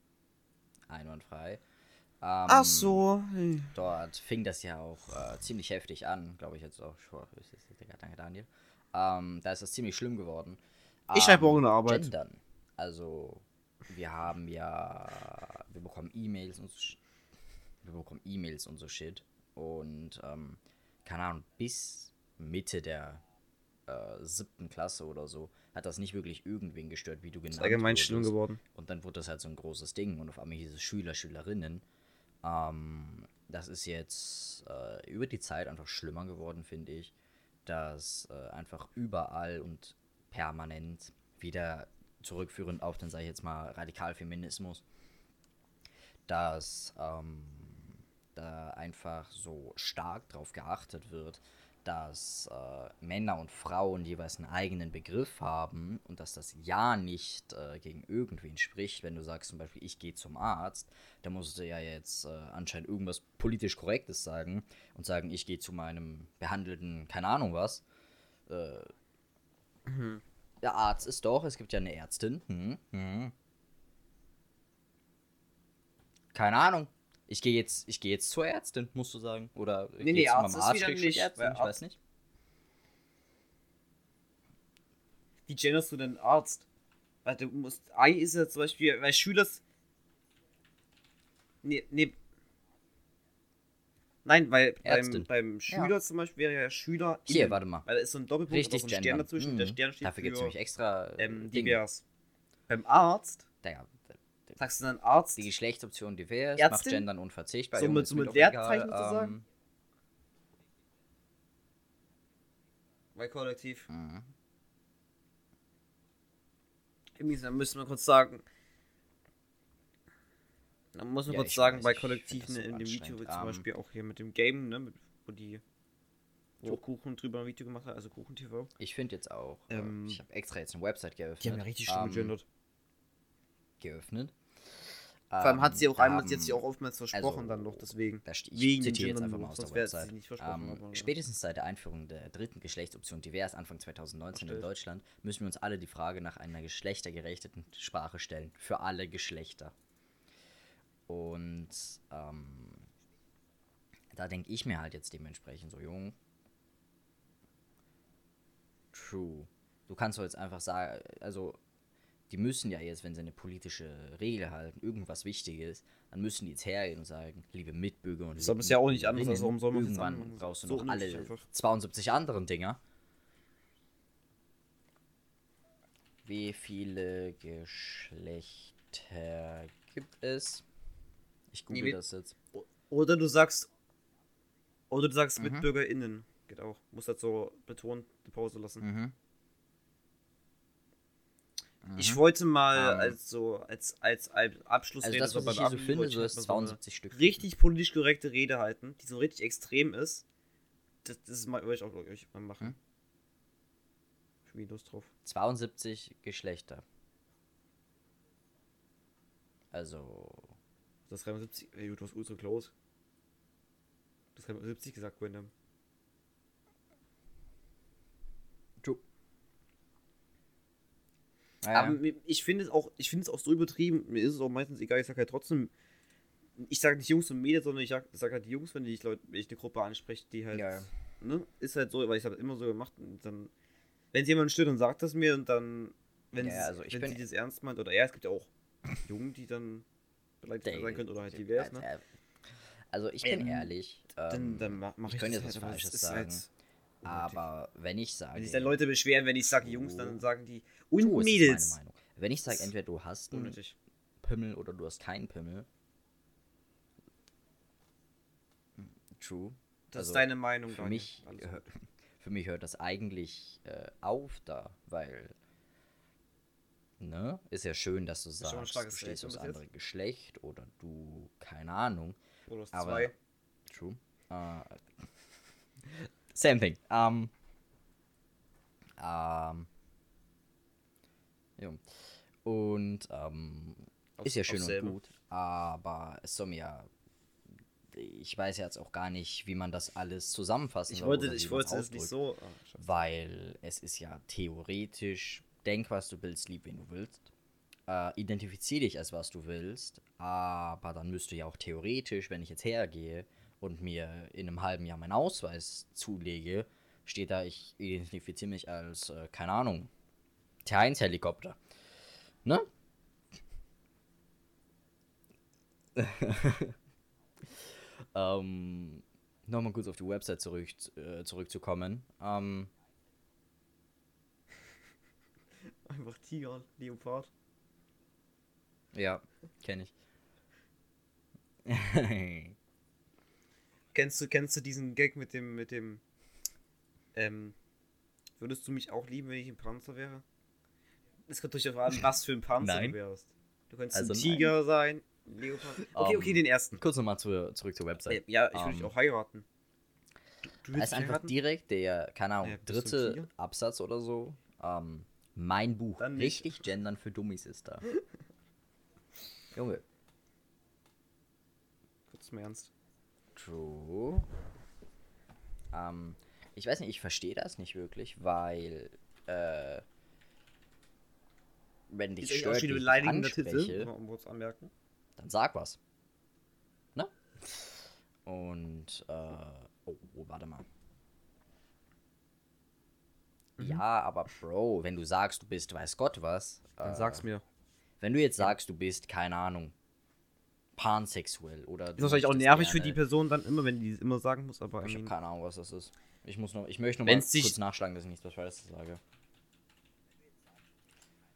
Einwandfrei. Ähm, Ach so. hey. Dort fing das ja auch äh, ziemlich heftig an, glaube ich jetzt auch schon. Danke, Daniel. Ähm, da ist das ziemlich schlimm geworden. Ich schreibe morgen eine Arbeit. Gendern. Also, wir haben ja, wir bekommen E-Mails und so, wir bekommen E-Mails und so Shit. Und, ähm, keine Ahnung, bis Mitte der äh, siebten Klasse oder so hat das nicht wirklich irgendwen gestört, wie du genannt ist allgemein schlimm geworden. Und dann wurde das halt so ein großes Ding und auf einmal hieß es Schüler, Schülerinnen. Ähm, das ist jetzt äh, über die Zeit einfach schlimmer geworden, finde ich. Dass äh, einfach überall und permanent wieder zurückführend auf den, sag ich jetzt mal, Radikalfeminismus, dass ähm, da einfach so stark drauf geachtet wird, dass äh, Männer und Frauen jeweils einen eigenen Begriff haben und dass das ja nicht äh, gegen irgendwen spricht. Wenn du sagst zum Beispiel, ich gehe zum Arzt, dann musst du ja jetzt äh, anscheinend irgendwas politisch Korrektes sagen und sagen, ich gehe zu meinem Behandelten, keine Ahnung was. Äh, Der Arzt ist doch, es gibt ja eine Ärztin. Hm, hm. Keine Ahnung. Ich gehe jetzt, ich gehe jetzt zur Ärztin, musst du sagen. Oder ich Nee, gehe nee, zu Arzt meinem ist Arzt, Schrägstrich nicht, Ärztin, ich weiß nicht. Wie genderst du denn Arzt? Weil du musst. I ist ja zum Beispiel, weil Schüler. Nee, nee. Nein, weil beim, Ärztin. beim Schüler Ja. zum Beispiel wäre ja Schüler. Hier, warte mal. Weil da ist so ein Doppelpunkt Richtig, so ein Stern dazwischen. Mhm. Der Stern steht Dafür gibt es nämlich extra äh, ähm, Dinge. divers. Beim Arzt Digga, sagst du dann Arzt. die Geschlechtsoption divers, Ärztin? macht Gendern unverzichtbar. So mit- ist so mit doch Leerzeichen egal, sozusagen? ähm, Bei Kollektiv. mhm. Übrigens, dann müssen wir kurz sagen. Dann muss man Ja, kurz sagen, weiß, bei das so in dem Video, wie zum Ähm, Beispiel auch hier mit dem Game, ne, mit, wo die wo. Kuchen drüber ein Video gemacht hat, also Kuchen TV. Ich finde jetzt auch, äh, Ähm, ich habe extra jetzt eine Website geöffnet. Die haben ja richtig schön ähm, gegendert. geöffnet. Vor allem hat sie auch da einmal, sie hat sich haben- auch oftmals versprochen also, dann noch, deswegen. Da steht, ich Wegen zitiere jetzt einfach mal aus der Website. nicht versprochen. Ähm, spätestens seit der Einführung der dritten Geschlechtsoption divers Anfang 2019 in Verstehe. Deutschland müssen wir uns alle die Frage nach einer geschlechtergerechten Sprache stellen. Für alle Geschlechter. Und ähm, da denke ich mir halt jetzt dementsprechend so, Jung, True. Du kannst doch jetzt einfach sagen, also die müssen ja jetzt, wenn sie eine politische Regel halten, irgendwas Wichtiges, dann müssen die jetzt hergehen und sagen, liebe Mitbürger und Das ist aber ja auch nicht anders, also warum soll man irgendwann brauchst du So noch alle einfach. 72 anderen Dinger. Wie viele Geschlechter gibt es? Ich google Nee, das jetzt. Oder du sagst. Oder du sagst Mhm. MitbürgerInnen. Geht auch. Muss das so betont eine Pause lassen. Mhm. Ich wollte mal Ähm. als so als als Ab- Abschlussrede Also das, was so ich beim hier so finde, ich so halt ist mal so eine 72 Stück. richtig politisch korrekte Rede halten, die so richtig extrem ist. Das, das ist mal würde ich auch ich, mal machen. Hm? Ich Lust drauf. 72 Geschlechter. Also, Das ist 73. Ey, du hast ultra close. Du hast 70 gesagt, Gwendam. Ja, Aber ich finde es auch, ich finde es auch so übertrieben. Mir ist es auch meistens egal. Ich sage halt trotzdem, ich sage nicht Jungs und Mädels, sondern ich sage sag halt die Jungs, wenn ich Leute, wenn ich eine Gruppe anspreche, die halt, Ja, ne, ist halt so, weil ich habe immer so gemacht. Und dann, wenn sie jemand stört, dann sagt das mir und dann, wenn, Ja, sie, also ich wenn sie das ernst meint oder ja, es gibt ja auch *laughs* Jungen, die dann beleidigt sein können oder halt divers, ne? Also, ich bin Ähm, ehrlich. Dann, Ähm, dann mach, mach ich ich, könnte das jetzt was halt, es Falsches halt sagen, unnötig. Aber wenn ich sage. Wenn sich dann Leute beschweren, wenn ich sage Jungs, dann Du- sagen die und es ist meine Mädels. Meinung. Wenn ich sage, entweder du hast einen Unnötig. Pimmel oder du hast keinen Pimmel. Hm, True. Das Also, ist deine Meinung, Für Daniel. mich, gut. *laughs* für mich hört das eigentlich äh, auf da, weil. Ne? Ist ja schön, dass du sagst, du stehst jetzt. anderem Geschlecht oder du, keine Ahnung. Oder Aber- zwei. True. Äh, same thing. Ähm. Ähm. Jo. Und, ähm, Aufs- ist ja schön und selbe. gut, aber es soll mir ja. Ich weiß jetzt auch gar nicht, wie man das alles zusammenfassen Ich wollte, ich wollte es nicht so. Scheiße. Weil es ist ja theoretisch, denk was du willst, lieb wen du willst. Äh, identifizier dich als was du willst, aber dann müsste ja auch theoretisch, wenn ich jetzt hergehe und mir in einem halben Jahr meinen Ausweis zulege, steht da, ich identifiziere mich als, äh, keine Ahnung, T1-Helikopter. Ne? *laughs* ähm, Nochmal kurz auf die Website zurück, äh, zurückzukommen. Ähm, Einfach Tiger, Leopard. ja, kenne ich. *laughs* Kennst du, kennst du diesen Gag mit dem, mit dem, ähm, würdest du mich auch lieben, wenn ich ein Panzer wäre? Es kommt durchaus an, was für ein Panzer Nein. du wärst. Du könntest Also ein nein. Tiger sein, ein Leopard. Okay, Ähm, okay, den ersten. Kurz nochmal zu, zurück zur Äh, Website. Ja, ich würde dich ähm, auch heiraten. Du, du mich einfach heiraten? direkt der, keine Ahnung, Ja, dritte? Absatz oder so. Ähm, mein Buch. Richtig gendern für Dummies ist da. *laughs* Junge. Kurz mal ernst. True. Ähm, ich weiß nicht, ich verstehe das nicht wirklich, weil, äh, wenn dich stört, dich beleidigende Titel, um kurz anmerken. dann sag was. Ne? Und, äh, oh, warte mal. Mhm. Ja, aber Bro, wenn du sagst, du bist weiß Gott was, Dann äh, sag's mir. wenn du jetzt sagst, du bist, keine Ahnung, pansexuell oder Ist du wahrscheinlich auch nervig für die Person dann immer, wenn die es immer sagen muss, aber Ich habe keine Ahnung, was das ist. Ich muss noch, ich möchte noch mal Wenn's sich- kurz nachschlagen, dass ich nichts was Falsches sage.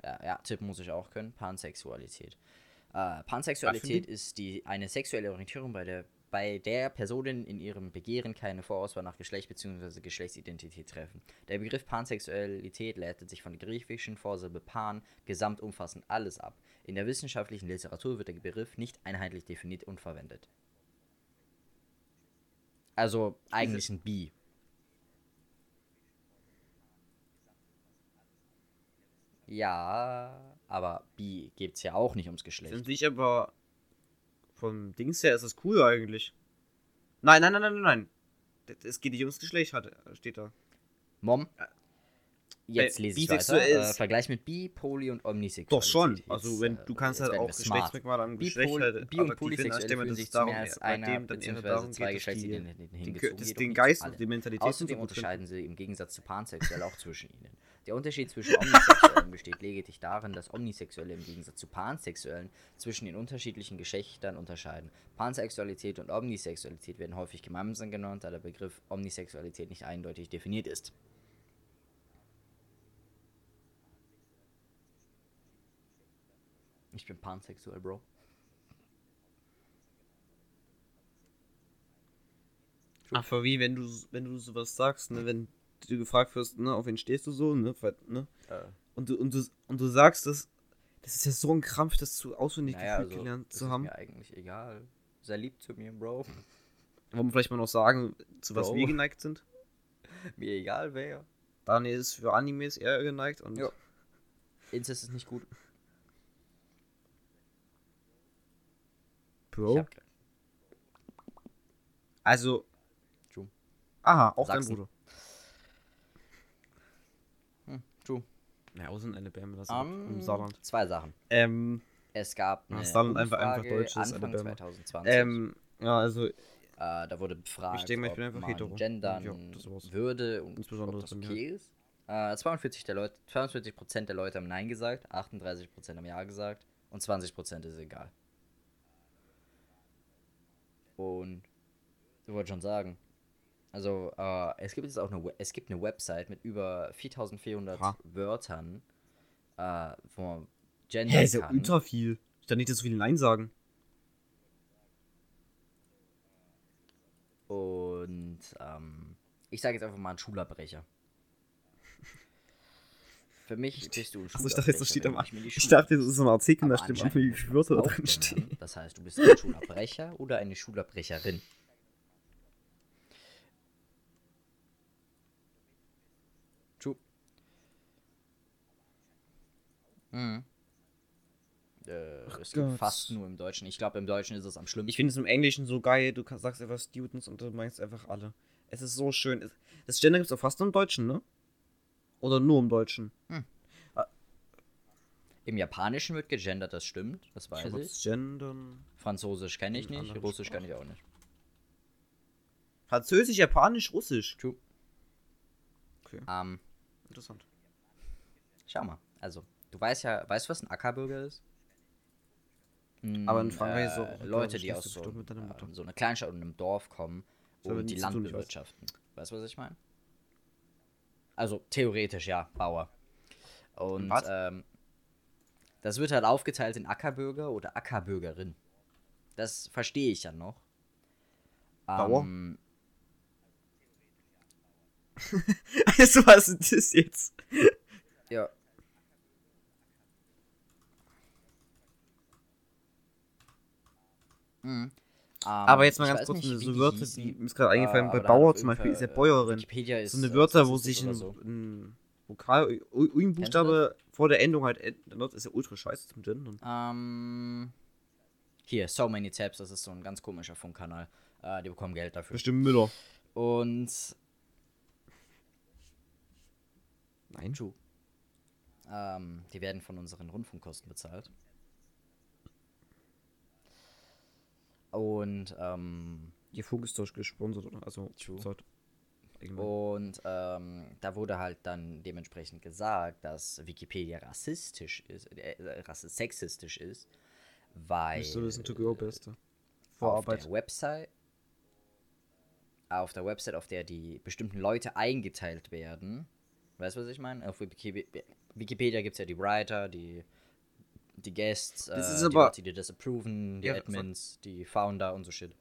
Ja, ja, tippen muss ich auch können. Pansexualität. Äh, Pansexualität ist die eine sexuelle Orientierung, bei der bei der Personen in ihrem Begehren keine Vorauswahl nach Geschlecht bzw. Geschlechtsidentität treffen. Der Begriff Pansexualität leitet sich von der griechischen Vorsilbe pan, gesamt umfassend alles ab. In der wissenschaftlichen Literatur wird der Begriff nicht einheitlich definiert und verwendet. Also eigentlich ein Bi. Ja, aber Bi gibt's ja auch nicht ums Geschlecht. Finde ich aber vom Dings her ist es cool eigentlich. Nein, nein, nein, nein, nein, nein. Das- Es geht nicht ums Geschlecht, hat, steht da. Mom? Jetzt Äh, lese ich weiter. Äh, Vergleich mit bi, poly und omnisexuell. Doch schon. Also wenn du kannst halt auch Geschlechtsmerkmale am Bi, Geschlecht Pol, halt bi und polysexuell fühlen sich darum mehr als einer bzw. zwei Geschlechtsidentitäten den, hingezogen, das, den Geist und die Mentalität Außerdem unterscheiden sie im Gegensatz zu pansexuell auch zwischen ihnen. Der Unterschied zwischen Omnisexuellen *laughs* besteht lediglich darin, dass Omnisexuelle im Gegensatz zu Pansexuellen zwischen den unterschiedlichen Geschlechtern unterscheiden. Pansexualität und Omnisexualität werden häufig gemeinsam genannt, da der Begriff Omnisexualität nicht eindeutig definiert ist. Ich bin pansexuell, Bro. Aber wie, wenn du, wenn du sowas sagst, ne, wenn du gefragt wirst, ne, auf wen stehst du so, ne, ne, Äh, und du, und du, und du sagst das, das ist ja so ein Krampf, das zu auswendig naja, gefühlt also, gelernt zu ist haben. mir eigentlich egal. Sei lieb zu mir, Bro. Wollen wir vielleicht mal noch sagen, zu was Bro. wir geneigt sind? *laughs* mir egal wer. Daniel ist für Animes eher geneigt und Ja. Incest ist nicht gut. Bro. Also. Aha, auch Sachsen. dein Bruder. True. Ja, außen Alabama, das Ähm, im Saarland. Zwei Sachen. Ähm, Es gab eine Saarland einfach- einfach Umfrage Deutsch ist Anfang Alabama. 2020. ähm, ja, also, äh, da wurde befragt, Ich denke ich bin einfach man hetero. gendern Ja, würde und Insbesondere ob das okay ist. Äh, 42 der Leute, 42% der Leute haben Nein gesagt, 38% haben Ja gesagt und 20% ist egal. Und ich wollte schon sagen, also äh, es gibt jetzt auch eine, es gibt eine Website mit über 4400 Aha. Wörtern, äh, wo man hä, gendern ist ja ultra viel. Ich darf nicht, dass so viele Nein sagen. Und ähm, ich sage jetzt einfach mal ein Schulabbrecher. *laughs* Für mich bist du ein *laughs* Achso, ich dachte jetzt, das Schulabbrecher, steht am die Ich Schule dachte, das ist so ein Artikel, da anscheinend einfach, wie viele Wörter drin stehen. Das heißt, du bist ein Schulabbrecher oder eine Schulabbrecherin. True. Mhm. Äh, es gibt Gott. fast nur im Deutschen. Ich glaube, im Deutschen ist es am schlimmsten. Ich finde es im Englischen so geil, du sagst einfach Students und du meinst einfach alle. Es ist so schön. Das Gender gibt es auch fast nur im Deutschen, ne? Oder nur im Deutschen? Im Japanischen wird gegendert, das stimmt, das Ich weiß ich. das Gendern. Französisch kenne ich nicht, Russisch Sprachen. ich auch nicht. Französisch, Japanisch, Russisch. True. Okay, Ähm, interessant. schau mal, also, du weißt ja, weißt du, was ein Ackerbürger ist? Aber in Frankreich äh, glaube, Leute, die aus so, so einer Kleinstadt und einem Dorf kommen aber und die weiß. Landbewirtschaften. Weißt du, was ich meine? Also, theoretisch, ja, Bauer. Und, ähm, das wird halt aufgeteilt in Ackerbürger oder Ackerbürgerin. Das verstehe ich ja noch. Bauer? Ähm, *laughs* Also, was ist das jetzt? Ja. Mhm. Aber jetzt mal ganz kurz, nicht, so Wörter, die mir ist gerade eingefallen, Äh, bei aber da Bauer zum Beispiel ist ja Bäuerin. Wikipedia ist So eine Wörter, wo sich ein, so. ein Vokal, ein Buchstabe vor der Endung halt ändert, ist ja ultra scheiße zum Gendern. Ähm, hier, So Many Tabs, das ist so ein ganz komischer Funkkanal. Äh, die bekommen Geld dafür. Bestimmt Müller. Und Nein. True. Ähm, die werden von unseren Rundfunkkosten bezahlt. Und, ähm, Ihr Funk ist durch gesponsert, oder? Also. Allgemein. und ähm, da wurde halt dann dementsprechend gesagt, dass Wikipedia rassistisch ist, äh, rassi- sexistisch ist, weil Müsste wissen, to go beste. auf Vorarbeit. der Website auf der Website, auf der die bestimmten Leute eingeteilt werden. Weißt du, was ich meine? Auf Wikipedia, Wikipedia gibt es ja die Writer, die, die Guests, äh, die Leute, die das approven, die Ja, Admins, die Founder und so shit.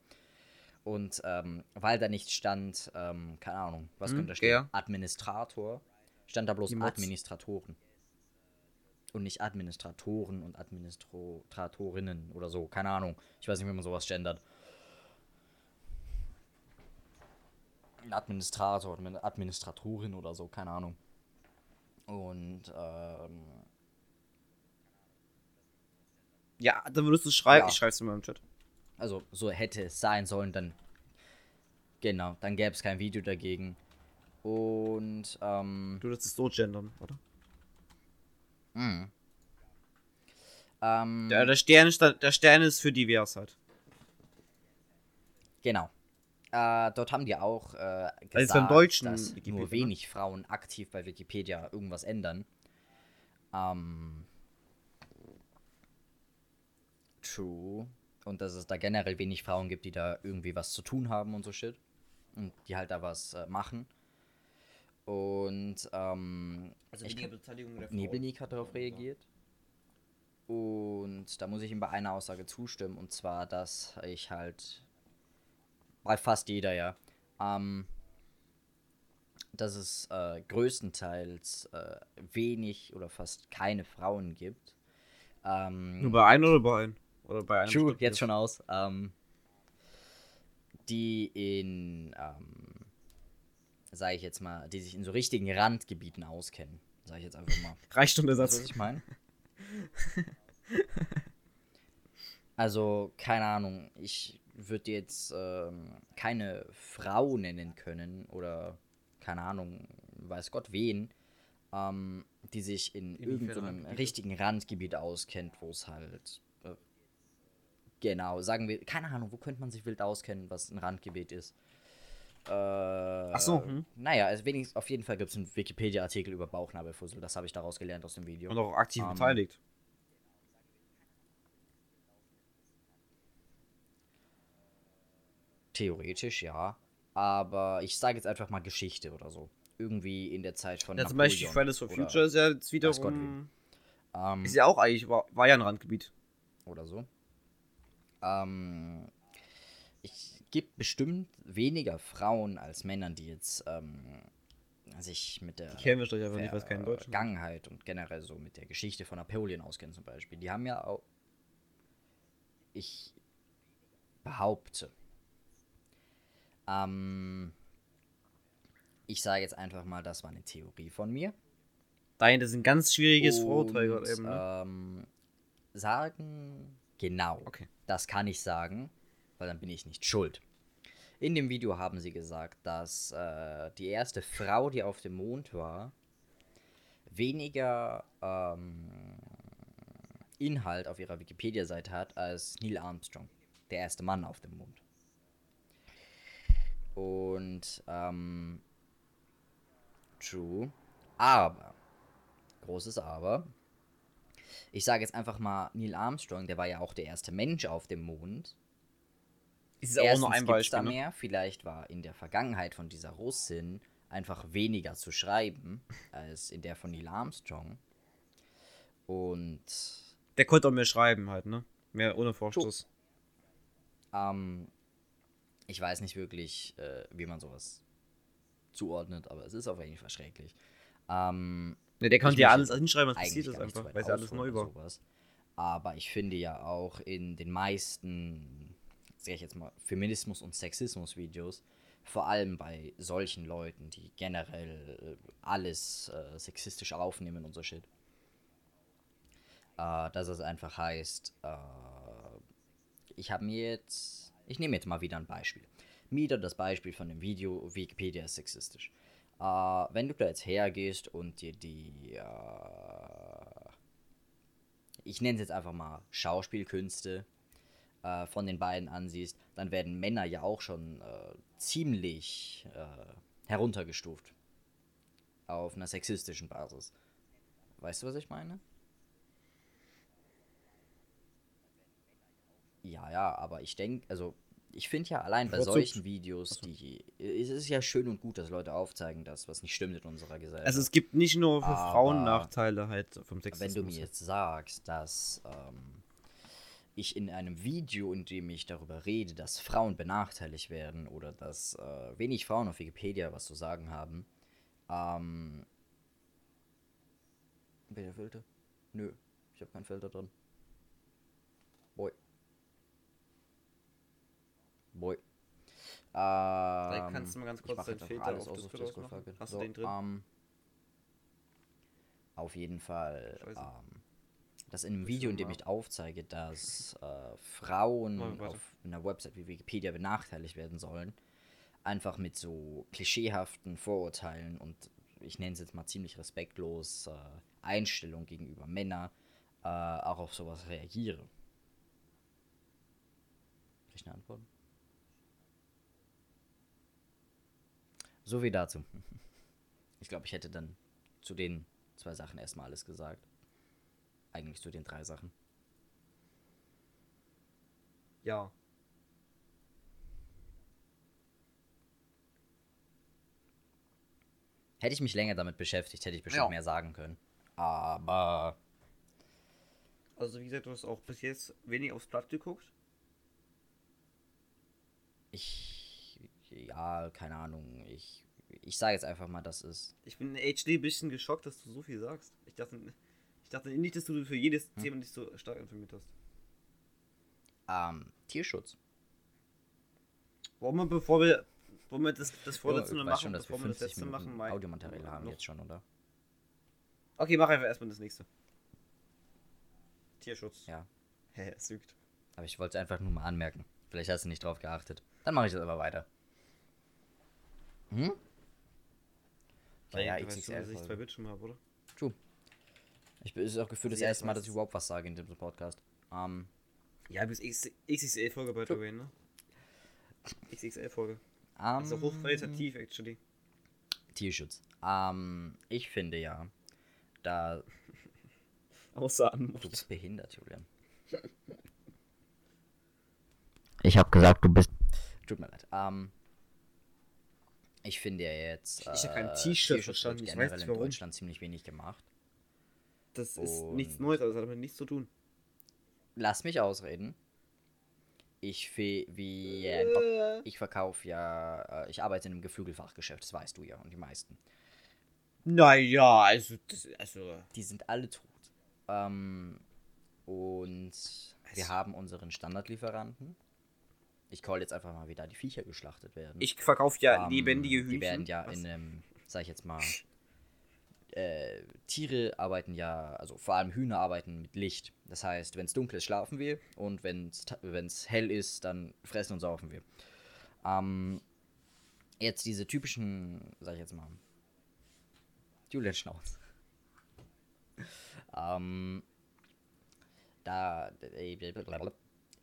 Und ähm, weil da nicht stand, ähm, keine Ahnung, was Hm, könnte da stehen? ja. Administrator, stand da bloß Die. Administratoren. Und nicht Administratoren und Administratorinnen oder so, keine Ahnung. Ich weiß nicht, wie man sowas gendert. Administrator, Administratorin oder so, keine Ahnung. Und ähm, Ja, dann würdest du es schreiben. Ja. Ich schreib's in meinem Chat. also so hätte es sein sollen, dann genau, dann gäbe es kein Video dagegen. Und, ähm. Du würdest es so gendern, oder? mh. Ähm, Ja, der Stern, ist, der Stern ist für divers halt. Genau. Äh, dort haben die auch äh, gesagt, Also deutschen dass Wikipedia, nur ne? wenig Frauen aktiv bei Wikipedia irgendwas ändern. Ähm, true. Und dass es da generell wenig Frauen gibt, die da irgendwie was zu tun haben und so shit. Und die halt da was äh, machen. Und ähm, Also ich der Nebelnik hat darauf reagiert. Und da muss ich ihm bei einer Aussage zustimmen. Und zwar, dass ich halt bei fast jeder ja, ähm, dass es äh, größtenteils äh, wenig oder fast keine Frauen gibt. Ähm, Nur bei einem oder bei einem? Oder bei einem? True, jetzt schon aus. Ähm, die in, ähm, sage ich jetzt mal, die sich in so richtigen Randgebieten auskennen. Sage ich jetzt einfach mal. *laughs* Reicht schon der Weißt du, Satz. was ich meine? Also, keine Ahnung, ich würde jetzt ähm, keine Frau nennen können oder keine Ahnung, weiß Gott wen, ähm, die sich in irgendeinem richtigen Randgebiet auskennt, wo es halt genau, sagen wir, keine Ahnung, wo könnte man sich wild auskennen, was ein Randgebiet ist. Äh, Ach so, hm. Naja, also wenigstens auf jeden Fall gibt es einen Wikipedia-Artikel über Bauchnabelfussel, das habe ich daraus gelernt aus dem Video. Und auch aktiv Ähm, beteiligt. Theoretisch, ja. Aber ich sage jetzt einfach mal Geschichte oder so. Irgendwie in der Zeit von. Ja, zum Beispiel Napoleon Fridays for Future ist ja jetzt Gott wiederum. Ähm, Ist ja auch eigentlich, war, war ja ein Randgebiet. oder so. Ähm, ich gibt bestimmt weniger Frauen als Männern, die jetzt ähm, sich mit der. Vergangenheit und generell so mit der Geschichte von Napoleon auskennen zum Beispiel. Die haben ja auch. Ich behaupte. Ähm, ich sage jetzt einfach mal, das war eine Theorie von mir. Dein, das ist ein ganz schwieriges Vorurteil eben. Ne? ähm, sagen, genau. Okay. Das kann ich sagen, weil dann bin ich nicht schuld. In dem Video haben sie gesagt, dass äh, die erste Frau, die auf dem Mond war, weniger ähm, Inhalt auf ihrer Wikipedia-Seite hat als Neil Armstrong, der erste Mann auf dem Mond. Und, ähm, true. Aber, großes Aber, ich sage jetzt einfach mal, Neil Armstrong, der war ja auch der erste Mensch auf dem Mond. Ist auch Erstens nur ein gibt's da Beispiel. Ne? mehr. Vielleicht war in der Vergangenheit von dieser Russin einfach weniger zu schreiben als in der von Neil Armstrong. Und Der konnte auch mehr schreiben halt, ne? Mehr ohne Vorstoß. ähm, ich weiß nicht wirklich, äh, wie man sowas zuordnet, aber es ist auf jeden Fall schrecklich. Ähm, Ne, der konnte ja alles hinschreiben, was passiert ist einfach, weil es ja alles neu war. sowas. Aber ich finde ja auch in den meisten, sag ich jetzt mal, Feminismus- und Sexismus-Videos, vor allem bei solchen Leuten, die generell äh, alles äh, sexistisch aufnehmen und so shit, äh, dass es einfach heißt, äh, ich habe mir jetzt, ich nehme jetzt mal wieder ein Beispiel. Wieder das Beispiel von dem Video, Wikipedia ist sexistisch. Äh, wenn du da jetzt hergehst und dir die, äh, ich nenne es jetzt einfach mal Schauspielkünste äh, von den beiden ansiehst, dann werden Männer ja auch schon äh, ziemlich äh, heruntergestuft. Auf einer sexistischen Basis. Weißt du, was ich meine? Ja, ja, aber ich denke, also ich finde ja allein bei solchen Videos, die es ist ja schön und gut, dass Leute aufzeigen, dass was nicht stimmt in unserer Gesellschaft. Also es gibt nicht nur für Aber- Frauen Nachteile halt vom Wenn Sexismus. du mir jetzt sagst, dass ähm, ich in einem Video, in dem ich darüber rede, dass Frauen benachteiligt werden oder dass äh, wenig Frauen auf Wikipedia was zu sagen haben, ähm. Welcher Filter? Nö, ich habe keinen Filter drin. Boy. Boy. Ähm, kannst du mal ganz ich kurz deinen Filter auf Discord auf Discord fuck it. Hast du So, den drin? ähm, auf jeden Fall, ähm, dass in einem Video, du in dem ich aufzeige, dass äh, Frauen warte. auf einer Website wie Wikipedia benachteiligt werden sollen, einfach mit so klischeehaften Vorurteilen und ich nenne es jetzt mal ziemlich respektlos äh, Einstellung gegenüber Männern äh, auch auf sowas reagiere. Krieg ich eine Antwort? So wie dazu. *laughs* Ich glaube, ich hätte dann zu den zwei Sachen erstmal alles gesagt. Eigentlich zu den drei Sachen. Ja. Hätte ich mich länger damit beschäftigt, hätte ich bestimmt Ja. mehr sagen können. Aber Also wie gesagt, du hast auch bis jetzt wenig aufs Blatt geguckt. ich. Ja, keine Ahnung. Ich, ich sage jetzt einfach mal, das ist. Ich bin in HD ein bisschen geschockt, dass du so viel sagst. Ich dachte, ich dachte nicht, dass du für jedes Hm. Thema nicht so stark informiert hast. Ähm, Tierschutz. Wollen wir, bevor wir, wollen wir das, das Ja, vorletzte weißt machen, schon, bevor wir das 50 letzte Minuten machen? mal- Audiomaterial haben noch- jetzt schon, oder? Okay, mach einfach erstmal das nächste. Tierschutz. Ja. Hä, es lügt. Aber ich wollte es einfach nur mal anmerken. Vielleicht hast du nicht drauf geachtet. Dann mache ich das aber weiter. Hm? Ja, ja, du weißt schon, dass ich zwei XXL. Bildschirme habe, oder? True. Ich bin, es ist auch gefühlt das erste Mal, dass ich überhaupt was sage in dem Podcast. Ähm, Ja, bis XXL-Folge the way, ne? XXL-Folge. ähm, Ist auch hochqualitativ, actually. Tierschutz. Ähm, ich finde ja, da. *laughs* Außer Du Anmut. bist behindert, Julian. Ich habe gesagt, du bist. Tut mir leid. Ähm, ich finde ja jetzt. Ich hab kein äh, T-Shirt verstanden, ich weiß nicht in warum. Deutschland ziemlich wenig gemacht. Das ist Und- nichts Neues, also das hat damit nichts zu tun. Lass mich ausreden. Ich wie Äh. ich verkaufe ja, äh, ich arbeite in einem Geflügelfachgeschäft, das weißt du ja und die meisten. Naja, also, das, also. Die sind alle tot. Ähm, und wir Also- haben unseren Standardlieferanten. Ich call jetzt einfach mal, wie da die Viecher geschlachtet werden. Ich verkaufe ja Ähm, lebendige Hühnchen. Die werden ja Was? in einem, sag ich jetzt mal, äh, Tiere arbeiten ja, also vor allem Hühner arbeiten mit Licht. Das heißt, wenn es dunkel ist, schlafen wir und wenn es hell ist, dann fressen und saufen wir. Ähm, jetzt diese typischen, sag ich jetzt mal, Julian Schnauz. *laughs* ähm, da,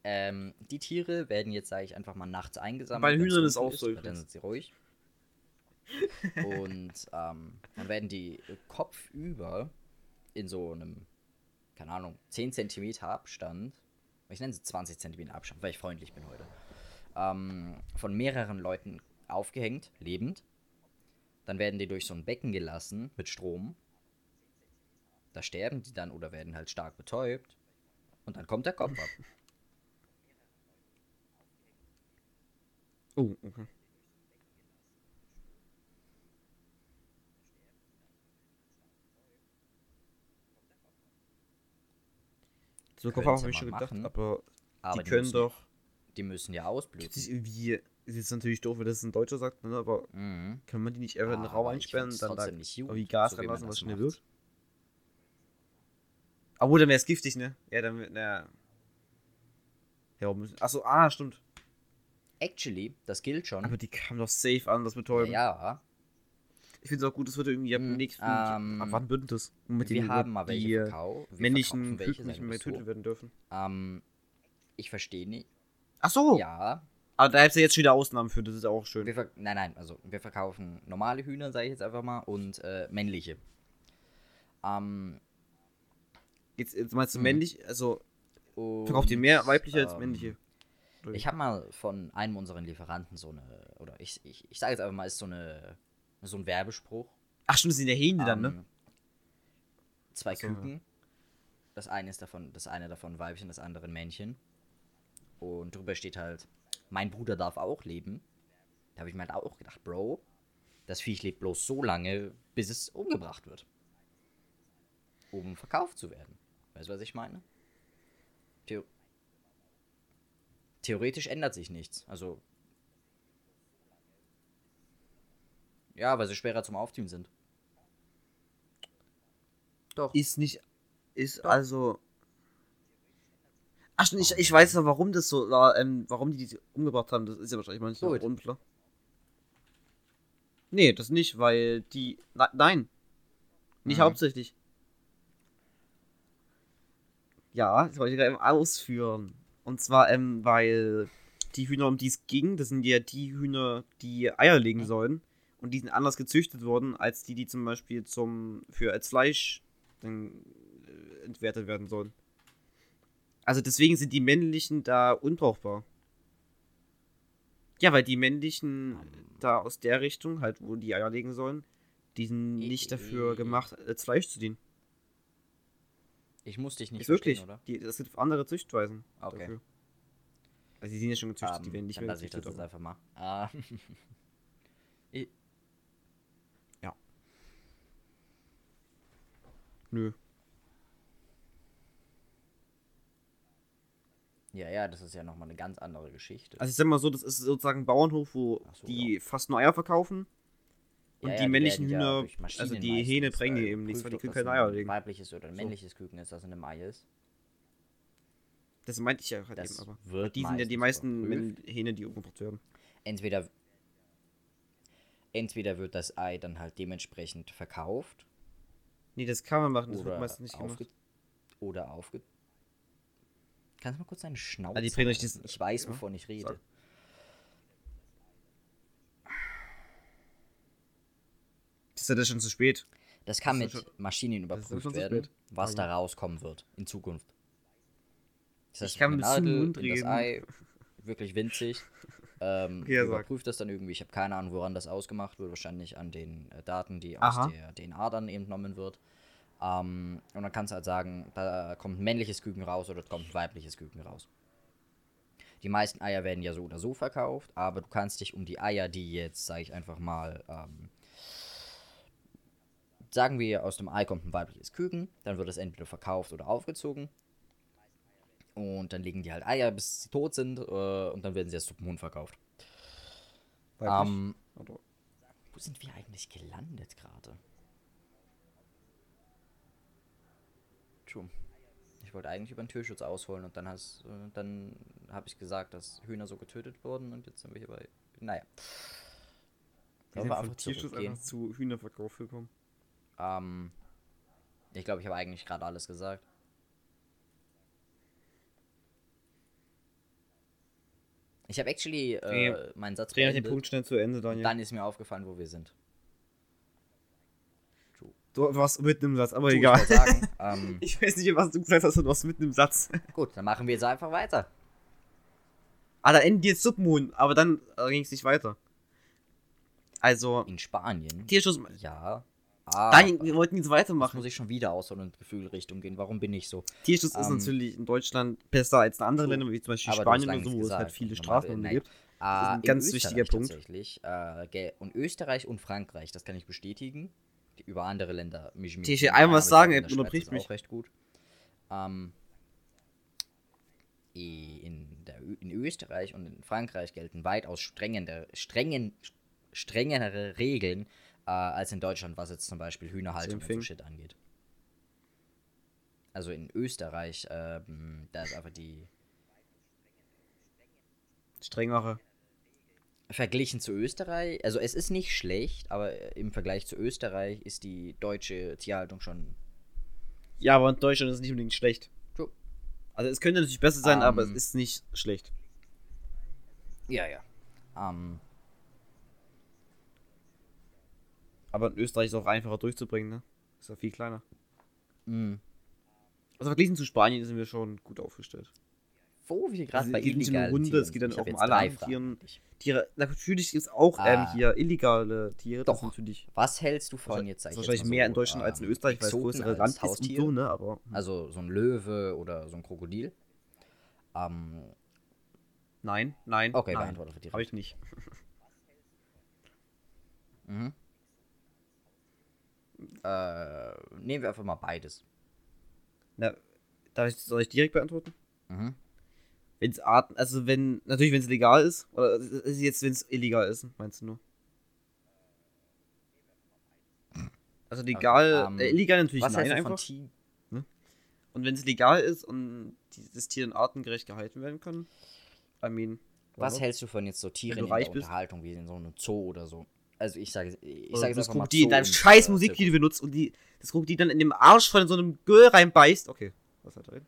ähm, die Tiere werden jetzt, sage ich einfach mal, nachts eingesammelt. Bei Hühnern ist auch so Dann sind sie ruhig. Und *laughs* ähm, dann werden die kopfüber in so einem, keine Ahnung, 10 cm Abstand, ich nenne sie 20 cm Abstand, weil ich freundlich bin heute, ähm, von mehreren Leuten aufgehängt, lebend. Dann werden die durch so ein Becken gelassen mit Strom. Da sterben die dann oder werden halt stark betäubt. Und dann kommt der Kopf ab. *laughs* Oh, okay. So Könnte habe ich schon gedacht, machen, aber, Aber die können müssen, doch. Die müssen ja Gibt ausbluten. es irgendwie. Ist natürlich doof, wenn das ein Deutscher sagt, ne, aber Mhm. kann man die nicht einfach in den Raum Aber ich einsperren dann da irgendwie Gas so reinlassen, was das schnell wird? Aber dann wäre es giftig, ne? Ja, dann wird, na. Ja, müssen. Achso, ah, stimmt. Actually, das gilt schon. Aber die kam doch safe an, das Betäuben. ja, Ich finde es auch gut, das wird irgendwie ab Hm, nächsten. ähm, ab wann wird das? Mit wir den- haben mal welche die. Wir männlichen welche, nicht mehr getötet so. werden dürfen. Ähm, ich verstehe nicht. Ach so! Ja, Aber da hättest du jetzt schon wieder Ausnahmen für, das ist auch schön. nein, nein, also wir verkaufen normale Hühner, sage ich jetzt einfach mal, und äh, männliche. Ähm, Jetzt, jetzt meinst du Hm. männlich, also verkauft ihr mehr weibliche als ähm, männliche? Ich habe mal von einem unserer Lieferanten so eine, oder ich, ich, ich sage jetzt einfach mal, ist so eine, so ein Werbespruch. Ach stimmt, das sind ja Hähne dann, ne? Ähm, Zwei so, ja. Küken. Das eine ist davon, das eine davon Weibchen, das andere ein Männchen. Und drüber steht halt, mein Bruder darf auch leben. Da habe ich mir halt auch gedacht, Bro, das Viech lebt bloß so lange, bis es umgebracht wird. Um verkauft zu werden. Weißt du, was ich meine? Theo Theoretisch ändert sich nichts. Also. Ja, weil sie schwerer zum Aufziehen sind. Doch. Ist nicht. Ist Doch. also. Ach ich, ich weiß noch, warum das so war, ähm, warum die die umgebracht haben. Das ist ja wahrscheinlich manchmal Gut. unklar. Nee, das nicht, weil die. Na, nein. Nicht Mhm. hauptsächlich. Ja, das wollte ich gerade eben ausführen. Und zwar, ähm, weil die Hühner, um die es ging, das sind ja die Hühner, die Eier legen sollen. Und die sind anders gezüchtet worden, als die, die zum Beispiel zum für als Fleisch dann äh, entwertet werden sollen. Also deswegen sind die männlichen da unbrauchbar. Ja, weil die männlichen da aus der Richtung, halt wo die Eier legen sollen, die sind nicht dafür gemacht, als Fleisch zu dienen. Ich muss dich nicht Ist wirklich. verstehen, oder? Die, das sind andere Züchtweisen. Okay. Dafür. Also die sind ja schon gezüchtet, die Ähm, werden nicht dann mehr lasse ich das gezüchtet. jetzt einfach mal. Ah. *laughs* Ich- Nö. ja, ja, das ist ja nochmal eine ganz andere Geschichte. Also ich sag mal so, das ist sozusagen ein Bauernhof, wo so, die fast nur Eier verkaufen. Und Ja, die ja, männlichen werden ja Hühner, Maschinen also die meistens, Hähne bringen äh, eben nichts, weil die ob keine Eier legen. weibliches oder ein So. männliches Küken ist, das in einem Ei ist. Das meinte ich ja halt Das eben, aber. wird Die sind ja die meisten überprüft. Hähne, die umgebracht werden. Entweder, entweder wird das Ei dann halt dementsprechend verkauft Nee, das kann man machen, das wird meistens nicht gemacht. oder aufge... Kannst du mal kurz deine Schnauze die bringen diesen- Ich weiß, ja, wovon ich rede. sag. Ist ja das schon zu spät. Das kann Das mit Maschinen das überprüft werden, was Ah, da rauskommen wird in Zukunft. Das heißt, Ich kann mit Nadel in das reden. Ei, wirklich winzig. *laughs* Ähm, Okay, überprüft das dann irgendwie. Ich habe keine Ahnung, woran das ausgemacht wird. Wahrscheinlich an den äh, Daten, die aus Aha. der DNA dann eben entnommen wird. Ähm, und dann kannst du halt sagen, da kommt ein männliches Küken raus oder da kommt ein weibliches Küken raus. Die meisten Eier werden ja so oder so verkauft, aber du kannst dich um die Eier, die jetzt, sage ich einfach mal, ähm, sagen wir, aus dem Ei kommt ein weibliches Küken, dann wird es entweder verkauft oder aufgezogen. Und dann legen die halt Eier, bis sie tot sind, äh, und dann werden sie als Suppenhuhn verkauft. Weiblich. Ähm, Oder- wo sind wir eigentlich gelandet gerade? True. Ich wollte eigentlich über den Tierschutz ausholen und dann hast, äh, dann habe ich gesagt, dass Hühner so getötet wurden und jetzt sind wir hier bei. Naja. Wir sind wir von einfach Tierschutz einfach zu Hühnerverkauf gekommen. Ähm, ich glaube, ich habe eigentlich gerade alles gesagt. Ich habe actually äh, meinen Satz Dreh den beendet. Punkt schnell zu Ende, Daniel. dann ist mir aufgefallen, wo wir sind. Du warst mitten im Satz, aber ich egal. wollte sagen, *laughs* ähm, Ich weiß nicht, was du gesagt hast, du warst mitten im Satz. gut, dann machen wir jetzt einfach weiter. Ah, da enden jetzt Suppenhuhn, aber dann äh, ging es nicht weiter. Also, In Spanien. Tierschutz. Ja. Ah, Daniel, wir wollten jetzt das weitermachen. muss ich schon wieder aus so einer Gefühlrichtung gehen. Warum bin ich so? Tierschutz ist Ähm, natürlich in Deutschland besser als in anderen True. Ländern, wie zum Beispiel Spanien oder so, wo es gesagt, halt viele und normal- Straßenhunde nein. gibt. Ah, ein in ganz Österreich wichtiger Punkt. Tatsächlich. Äh, und Österreich und Frankreich, das kann ich bestätigen. Die, über andere Länder mich Ich will einmal was sagen, er unterbricht mich. Auch recht gut. Ähm, in, der, in Österreich und in Frankreich gelten weitaus strengende, strengen, strengere Regeln äh, als in Deutschland, was jetzt zum Beispiel Hühnerhaltung und so. Shit angeht. Also in Österreich, ähm, da ist einfach die Strengere. Verglichen zu Österreich, also es ist nicht schlecht, aber im Vergleich zu Österreich ist die deutsche Tierhaltung schon. Ja, aber in Deutschland ist es nicht unbedingt schlecht. True. Also es könnte natürlich besser sein, aber es Ähm, ist nicht schlecht. Ja, ja. Ähm, Aber in Österreich ist es auch einfacher durchzubringen, ne? Ist ja viel kleiner. mh. Also verglichen zu Spanien sind wir schon gut aufgestellt. wo wir gerade Also, bei es geht nicht um illegalen Hunde, Tieren es geht dann auch um alle anderen Tieren. Tiere, natürlich gibt es auch ähm, Ah. hier illegale Tiere. Doch. ist natürlich Was hältst du von jetzt, sag ich ist jetzt wahrscheinlich mehr so, in Deutschland als in ähm, Österreich, weil es größere Land ist Haustier? so, ne? Aber Also so ein Löwe oder so ein Krokodil? Ähm, nein, nein, okay, nein. beantworte für die Habe ich nicht. *laughs* Mhm. Äh, nehmen wir einfach mal beides. Na, darf ich, soll ich direkt beantworten? Mhm. Wenn es Arten, also wenn, natürlich wenn es legal ist, oder ist es jetzt, wenn es illegal ist, meinst du nur? Also legal, ähm, äh, illegal natürlich Was nein einfach. Ti Und wenn es legal ist und dieses Tier in artengerecht gehalten werden kann, I mean. Was hältst du von jetzt so Tieren in der bist. Unterhaltung, wie in so einem Zoo oder so? Also ich sage ich sage das mal Krokodil in deinem scheiß äh, Musikvideo benutzt und die, das Krokodil dann in dem Arsch von so einem Girl reinbeißt. Okay, was hat er denn?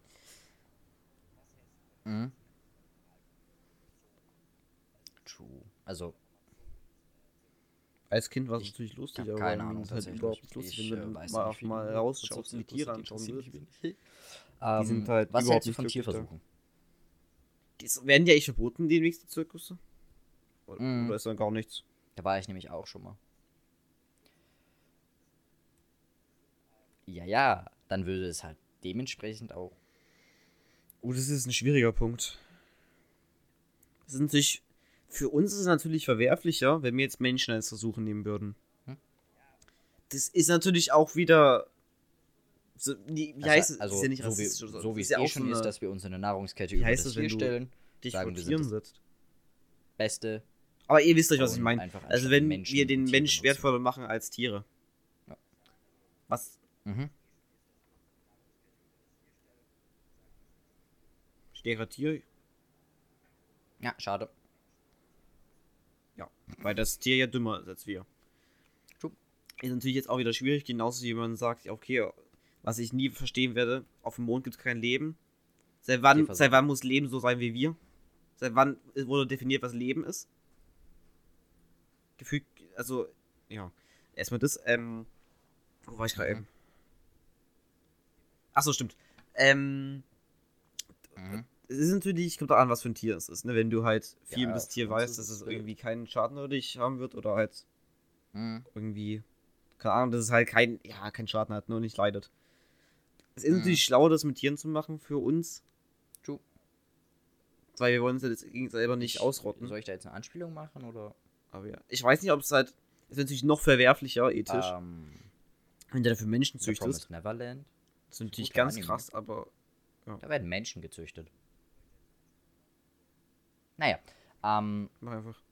Mhm. True. Also, Als Kind war es Ich natürlich lustig, aber keine Ahnung ist halt überhaupt nicht lustig, Ich, wenn äh, du weiß mal, wie mal die rausschaust und die Tiere anschauen willst. wenig. *laughs* Ähm, sind halt was überhaupt hältst du von. Tierversuchen? Die werden ja echt verboten, die nächste Zirkusse. Oder, Mhm. oder ist dann gar nichts? Da war ich nämlich auch schon mal. Ja, ja, dann würde es halt dementsprechend auch. Oh, das ist ein schwieriger Punkt. Das ist natürlich, für uns ist es natürlich verwerflicher, wenn wir jetzt Menschen als Versuche nehmen würden. Hm? Das ist natürlich auch wieder. So, wie, wie Also- heißt es? Also, ist ja nicht so wie, rassistisch oder so wie Das es ja eh auch schon so ist, eine- dass wir uns in der Nahrungskette Wie über heißt das das, wenn stellen. dich sagen, wir sind das setzt. Beste. Aber ihr wisst euch, was ich meine. Also wenn Menschen wir den Mensch wertvoller machen als Tiere. Ja. Was Mhm. stärker Tier? Ja, schade. Ja, weil das Tier ja dümmer ist als wir. Ist natürlich jetzt auch wieder schwierig, genauso wie man sagt, okay, was ich nie verstehen werde, auf dem Mond gibt es kein Leben. Seit wann, seit wann muss Leben so sein wie wir? Seit wann wurde definiert, was Leben ist? Gefühlt, also, ja. Erstmal das, ähm. Wo war ich gerade eben? Achso, stimmt. Ähm. Mhm. Es ist natürlich, kommt auch an, was für ein Tier es ist, ne? Wenn du halt viel Ja, über das für Tier weißt, dass es es irgendwie keinen Schaden über dich haben wird oder halt Mhm. irgendwie, keine Ahnung, dass es halt kein, ja, keinen Schaden hat, nur nicht leidet. Es ist Mhm. natürlich schlau, das mit Tieren zu machen für uns, True. weil wir wollen uns ja jetzt gegen selber nicht Ich- ausrotten. Soll ich da jetzt eine Anspielung machen oder? Aber ja. Ich weiß nicht, ob es halt, ist natürlich noch verwerflicher ethisch, Ähm, wenn du dafür Menschen züchtest. Neverland. Das ist natürlich ganz Anime. krass, aber Da werden Menschen gezüchtet. Naja, ähm, mach einfach.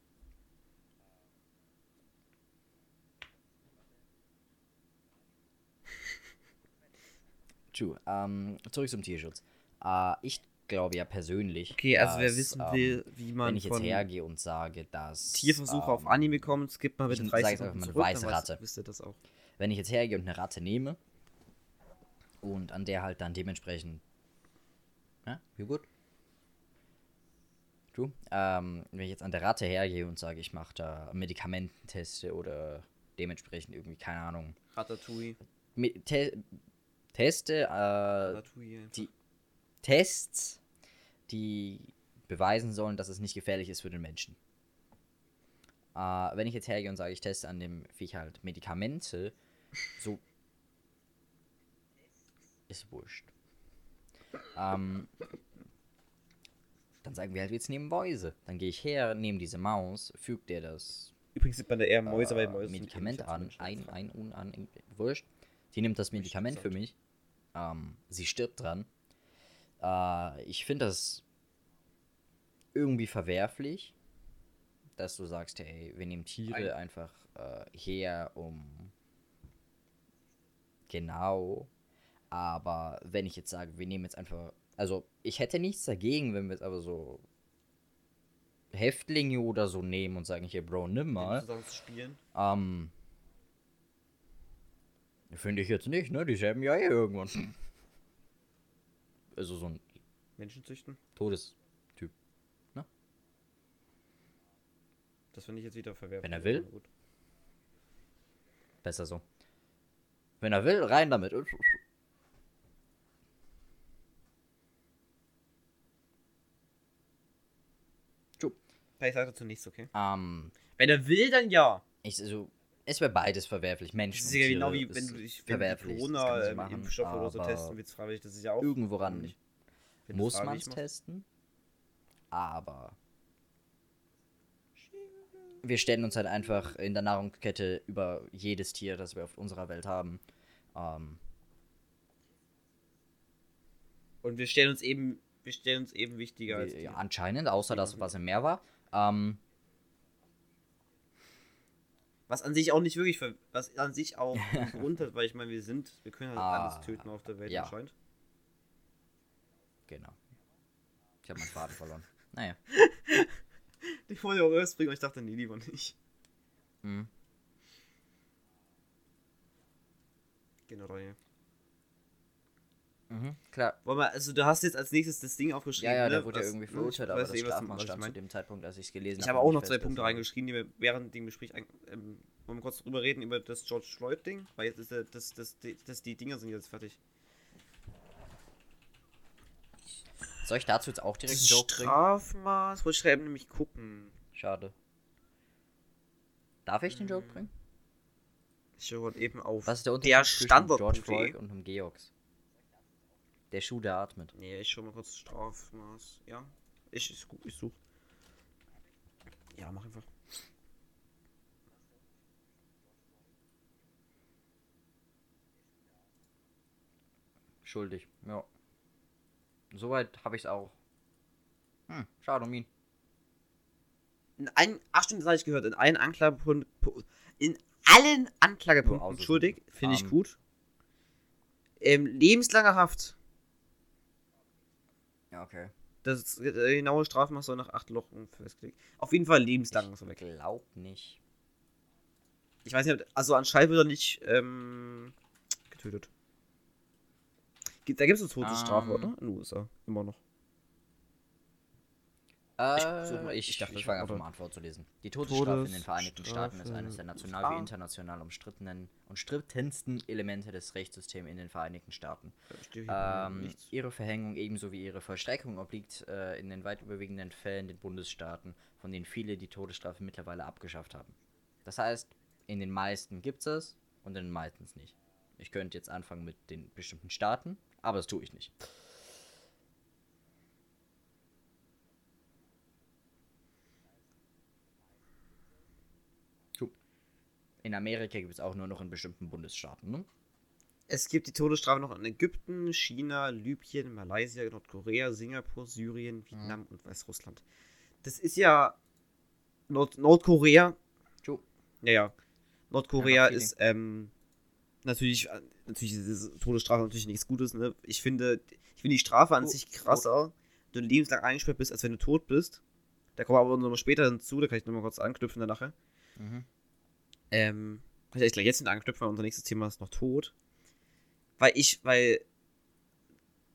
true. Ähm, zurück zum Tierschutz. Äh, ich glaube ja persönlich. Okay, also wer dass, wissen ähm, will, wie man wenn ich jetzt hergehe und sage, dass. Tierversuche auf ähm, Anime kommt, skippt mal bitte ich 30 sag jetzt Sekunden mal eine zurück, weiße Ratte. Wisst ihr das auch. Wenn ich jetzt hergehe und eine Ratte nehme und an der halt dann dementsprechend. Ja, wie gut? True. Ähm, wenn ich jetzt an der Ratte hergehe und sage, ich mache da Medikamententeste oder dementsprechend irgendwie, keine Ahnung, Ratatouille. Te Teste, äh, Ratatouille die Tests, die beweisen sollen, dass es nicht gefährlich ist für den Menschen. Äh, wenn ich jetzt hergehe und sage, ich teste an dem Viech halt Medikamente, so ist wurscht. Ähm, dann sagen wir halt, jetzt nehmen Mäuse. Dann gehe ich her, nehme diese Maus, füge der das Übrigens sieht man da eher Mäuse, weil äh, Mäuse sind Medikament an, ein, ein, un, an, wurscht. Die nimmt das Medikament für mich. Ähm, sie stirbt dran. Äh, ich finde das irgendwie verwerflich, dass du sagst, hey, wir nehmen Tiere Ein- einfach äh, her, um genau. Aber wenn ich jetzt sage, wir nehmen jetzt einfach, also ich hätte nichts dagegen, wenn wir jetzt aber so Häftlinge oder so nehmen und sagen, hier, Bro, nimm mal. zu spielen. Ähm. Finde ich jetzt nicht, ne? Die sterben ja eh irgendwann. Also so ein Menschen züchten. Todestyp. Das finde ich jetzt wieder verwerflich. Wenn er will. Besser so. Wenn er will, rein damit. Ich sage dazu nichts, okay? Ähm, Wenn er will, dann ja. ich, also, es wäre beides verwerflich. Menschen. Das ist ja genau wie wenn du dich wenn du verwerflich. das kann man so Corona machen, Impfstoff oder so testen willst, freiwillig, das ist ja auch Irgendwo ran muss man es testen. Aber wir stellen uns halt einfach in der Nahrungskette über jedes Tier, das wir auf unserer Welt haben. Ähm, Und wir stellen uns eben, wir stellen uns eben wichtiger als ja, anscheinend, außer das, was im Meer war. Ähm, was an sich auch nicht wirklich, für, was an sich auch *laughs* runter, weil ich meine, wir sind, wir können halt ah, alles töten auf der Welt ja. anscheinend. Genau. Ich habe meinen Faden verloren. Naja. *laughs* Die wollte auch erst bringen, aber ich dachte, nee, lieber nicht. Mhm. Generell. Mhm, klar. Wollen wir, also du hast jetzt als nächstes das Ding aufgeschrieben. Ja, ja, ne? der wurde ja Was- irgendwie ne? verurteilt, Ich aber weiß das eh, Strafmaß stand zu dem Zeitpunkt, als ich es gelesen Ich habe. habe auch noch zwei Punkte reingeschrieben, die wir während dem Gespräch ein, ähm, wollen wir kurz drüber reden, über das George Floyd-Ding, weil jetzt ist ja, das, das, das, das, die Dinger sind jetzt fertig. Soll ich dazu jetzt auch direkt einen Joke bringen? Strafmaß, wollte ich schreiben, nämlich gucken. Schade. Darf ich den. Joke bringen? Ich gerade eben auf. Was ist der Unterschied der zwischen Standort. George Floyd und dem Georgs? Der Schuh, der atmet. Nee, ich schau mal kurz Strafmaß. Ja, ich, ich, gu- ich such. Ja, mach einfach. Schuldig, ja. Soweit habe ich es auch. Hm, schade um ihn. In ein, ach stimmt, das habe ich gehört. In allen Anklagepunkten, in allen Anklagepunkten, schuldig, finde ich ähm, gut. Ähm, lebenslange Haft. Ja, okay. Das äh, genaue Strafmaß soll nach acht Wochen festgelegt. Auf jeden Fall lebenslang Ich so weg. glaub nicht. Ich weiß nicht, ob- also anscheinend wird er nicht ähm, getötet. Gibt- Da gibt es eine Todesstrafe, Ähm. oder? In den USA. Immer noch. Äh, ich, ich dachte, ich fange einfach mal- an vorzulesen. Die Todesstrafe in den Vereinigten Staaten ist eines der national wie international umstrittenen und strittensten Elemente des Rechtssystems in den Vereinigten Staaten. Ähm, ihre Verhängung ebenso wie ihre Vollstreckung obliegt äh, in den weit überwiegenden Fällen den Bundesstaaten, von denen viele die Todesstrafe mittlerweile abgeschafft haben. Das heißt, in den meisten gibt es und in den meisten nicht. Ich könnte jetzt anfangen mit den bestimmten Staaten, aber das tue ich nicht. Gut. In Amerika gibt es auch nur noch in bestimmten Bundesstaaten, ne? Es gibt die Todesstrafe noch in Ägypten, China, Libyen, Malaysia, Nordkorea, Singapur, Syrien, Vietnam und Weißrussland. Das ist ja Nord Nordkorea. Jo. Ja, ja. Nordkorea Ja, ist ähm, natürlich, äh, natürlich ist diese Todesstrafe natürlich nichts Gutes. Ne? Ich finde, ich finde die Strafe an Tot- sich krasser, wenn du lebenslang eingesperrt bist, als wenn du tot bist. Da kommen wir aber nochmal später hinzu, da kann ich nochmal kurz anknüpfen dann nachher. Mhm. Ähm, kann ich gleich jetzt nicht anknüpfen, weil unser nächstes Thema ist noch tot. Weil ich, weil,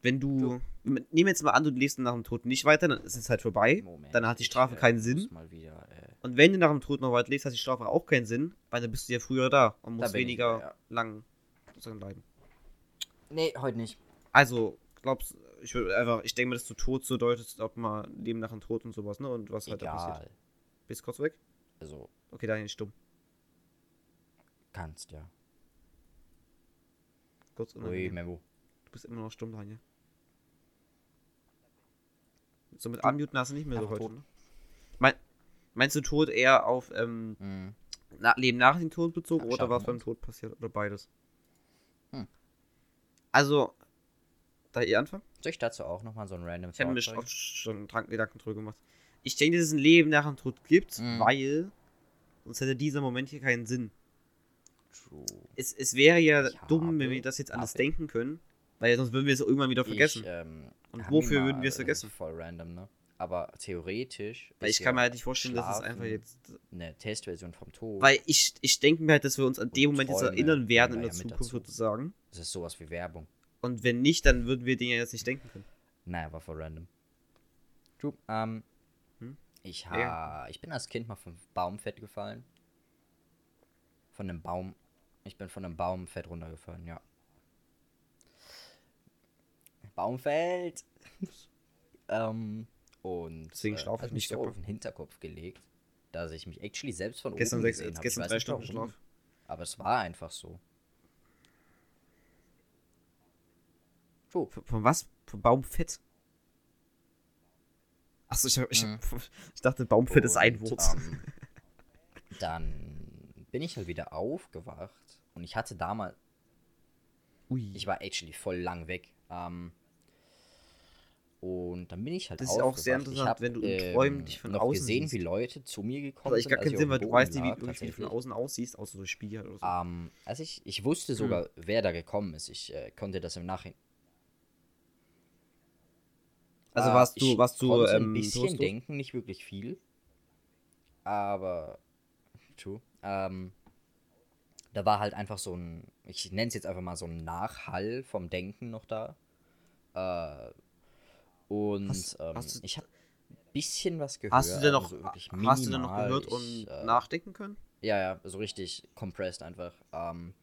wenn du, nehmen wir jetzt mal an, du lebst nach dem Tod nicht weiter, dann ist es halt vorbei. Moment, dann hat die ich, Strafe äh, keinen muss Sinn. Wieder, äh, Und wenn du nach dem Tod noch weiter lebst, hat die Strafe auch keinen Sinn, weil dann bist du ja früher da und da musst ich weniger wieder, ja. lang sozusagen bleiben. Nee, heute nicht. Also, glaubst ich würde einfach, ich denke mir, dass du tot so deutest, ob mal Leben nach dem Tod und sowas, ne? Und was halt da passiert. Egal. Bist kurz weg? Also, Okay, Daniel, stumm. Kannst ja. Kurz Ui. Memo. Du bist immer noch stumm, Daniel. So mit Unmuten hast du nicht mehr so heute, tot. ne? Mein, meinst du Tod eher auf ähm, Mhm. na, Leben nach dem Tod bezogen oder was beim. Tod passiert oder beides? Hm. Also, da ihr anfangen? Soll ich dazu auch nochmal so ein random Ich habe mir oft schon Gedanken drüber gemacht. Ich denke, dass es ein Leben nach dem Tod gibt, Mhm. weil sonst hätte dieser Moment hier keinen Sinn. True. Es, es wäre ja Ich dumm, wenn wir das jetzt alles habe- denken können, weil sonst würden wir es irgendwann wieder vergessen. Ich, ähm, Und wofür würden wir es vergessen? Voll random, ne? Aber theoretisch. weil ich kann mir ja halt nicht vorstellen, dass es einfach jetzt Eine Testversion vom Tod. Weil ich, ich denke mir halt, dass wir uns an dem Moment jetzt erinnern werden in der ja Zukunft sozusagen. Das ist sowas wie Werbung. Und wenn nicht, dann würden wir Dinge jetzt nicht denken können. Naja, war voll random. True. Ähm, Hm? ich, ha ich bin als Kind mal vom Baum fett gefallen. Von einem Baum. Ich bin von einem Baum fett runtergefallen, ja. Baum fällt. *laughs* ähm, und Deswegen äh, schlafe hat ich mich so auf den Hinterkopf gelegt, dass ich mich actually selbst von Gestern, oben sechs, gesehen habe. gestern drei Stunden Schlaf. Aber es war einfach so. True. Von, von was? Von Baumfett? Achso, ich, ich, Mhm. *laughs* ich dachte, Baumfett ist ein Und, Wort. ähm, dann bin ich halt wieder aufgewacht und ich hatte damals, Ui. ich war actually voll lang weg. Ähm, und dann bin ich halt Das ist auch sehr. Ich interessant, hab, wenn du in ähm, Träumen dich von noch außen gesehen, siehst. wie Leute zu mir gekommen hat eigentlich sind. gar keinen ich Sinn, weil du weißt nicht, wie, wie du von außen aussiehst, außer durch Spiegel oder so. Ähm, also ich, ich wusste sogar, wer da gekommen ist. Ich äh, konnte das im Nachhinein. also Äh, warst du, ich warst du ähm, ein bisschen denken, nicht wirklich viel. Aber true. Ähm, da war halt einfach so ein, ich nenne es jetzt einfach mal so ein Nachhall vom Denken noch da. Äh, und Hast- ähm, hast du- ich habe ein bisschen was gehört. Hast du denn noch, also hast du denn noch gehört Ich, und äh, nachdenken können? Ja, ja, so richtig compressed einfach. Ähm,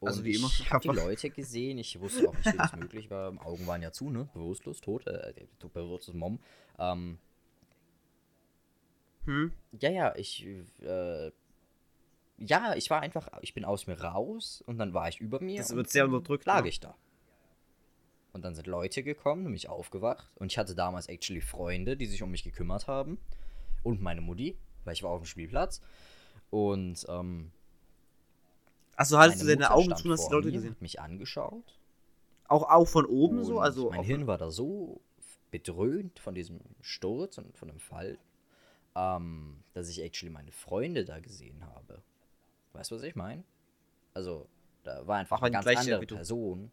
Also und wie immer, Ich habe *laughs* die Leute gesehen, ich wusste auch nicht, wie das *laughs* möglich war. Augen waren ja zu, ne? Bewusstlos, tot, äh, tot bewusstes Mom. Ähm, Hm? ja, ja, ich, äh, ja, ich war einfach, ich bin aus mir raus und dann war ich über mir. Das wird sehr unterdrückt, Lag ne? ich da. Und dann sind Leute gekommen, und mich aufgewacht. Und ich hatte damals actually Freunde, die sich um mich gekümmert haben. Und meine Mutti, weil ich war auf dem Spielplatz. Und, ähm, Also hattest du deine Augen zu und hast die Leute gesehen? hat mich angeschaut. Auch, auch von oben so? Und Also mein Hirn war da so bedröhnt von diesem Sturz und von dem Fall, ähm, dass ich actually meine Freunde da gesehen habe. Weißt du, was ich meine? Also, da war einfach Ach, eine ganz gleiche andere. Person,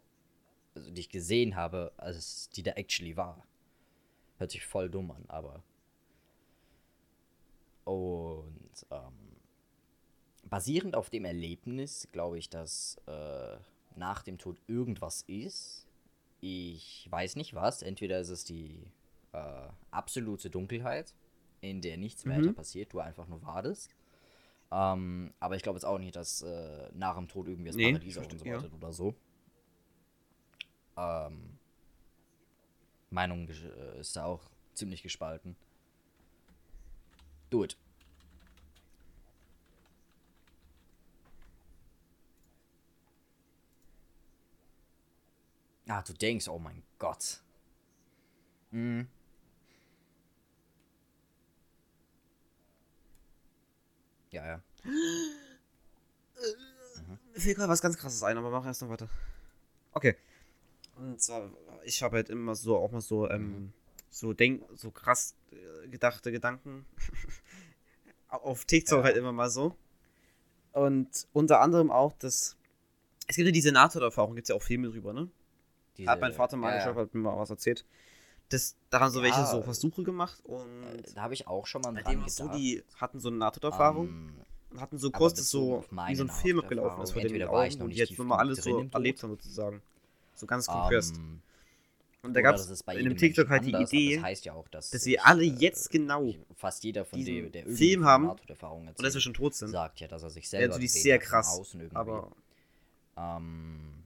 also, die ich gesehen habe, als die da actually war. Hört sich voll dumm an, aber. Und ähm, basierend auf dem Erlebnis glaube ich, dass äh, nach dem Tod irgendwas ist. Ich weiß nicht was. Entweder ist es die äh, absolute Dunkelheit, in der nichts mehr Mhm. weiter passiert, du einfach nur wartest. Ähm, aber ich glaube jetzt auch nicht, dass äh, nach dem Tod irgendwie das Nee, Paradies auf uns verstehe, ja. wartet oder so. Ähm, Meinung äh, ist da auch ziemlich gespalten. Do it. Ah, du denkst, oh mein Gott. Hm. Ja, ja. Mir fällt gerade was ganz krasses ein, aber mach erst noch weiter. Okay. Und zwar, ich habe halt immer so, auch mal so, ähm, so denk, so krass äh, gedachte Gedanken. *laughs* Auf TikTok Ja. halt immer mal so. Und unter anderem auch das. Es gibt ja diese Nahtoderfahrung, gibt es ja auch Filme drüber, ne? Diese, hat mein Vater mal ja, angeschaut, ja. hat mir mal was erzählt. Das, da haben so welche Ja. so Versuche gemacht und Äh, Da habe ich auch schon mal dran dem es so, gedacht. die hatten so eine Nahtoderfahrung Ähm, und hatten so kurz das bezogen so, wie so ein Film abgelaufen ist vor den ich Augen noch und nicht jetzt nochmal alles so erlebt haben sozusagen. So ganz compressed. ähm, und da gab es in dem TikTok halt die Idee, Das heißt ja auch, dass, dass wir ich, alle äh, jetzt genau ich- fast jeder von denen, der Film haben, und dass wir schon tot sind. sagt ja, dass er sich Ja, selber natürlich gesehen sehr krass. Aber Ähm,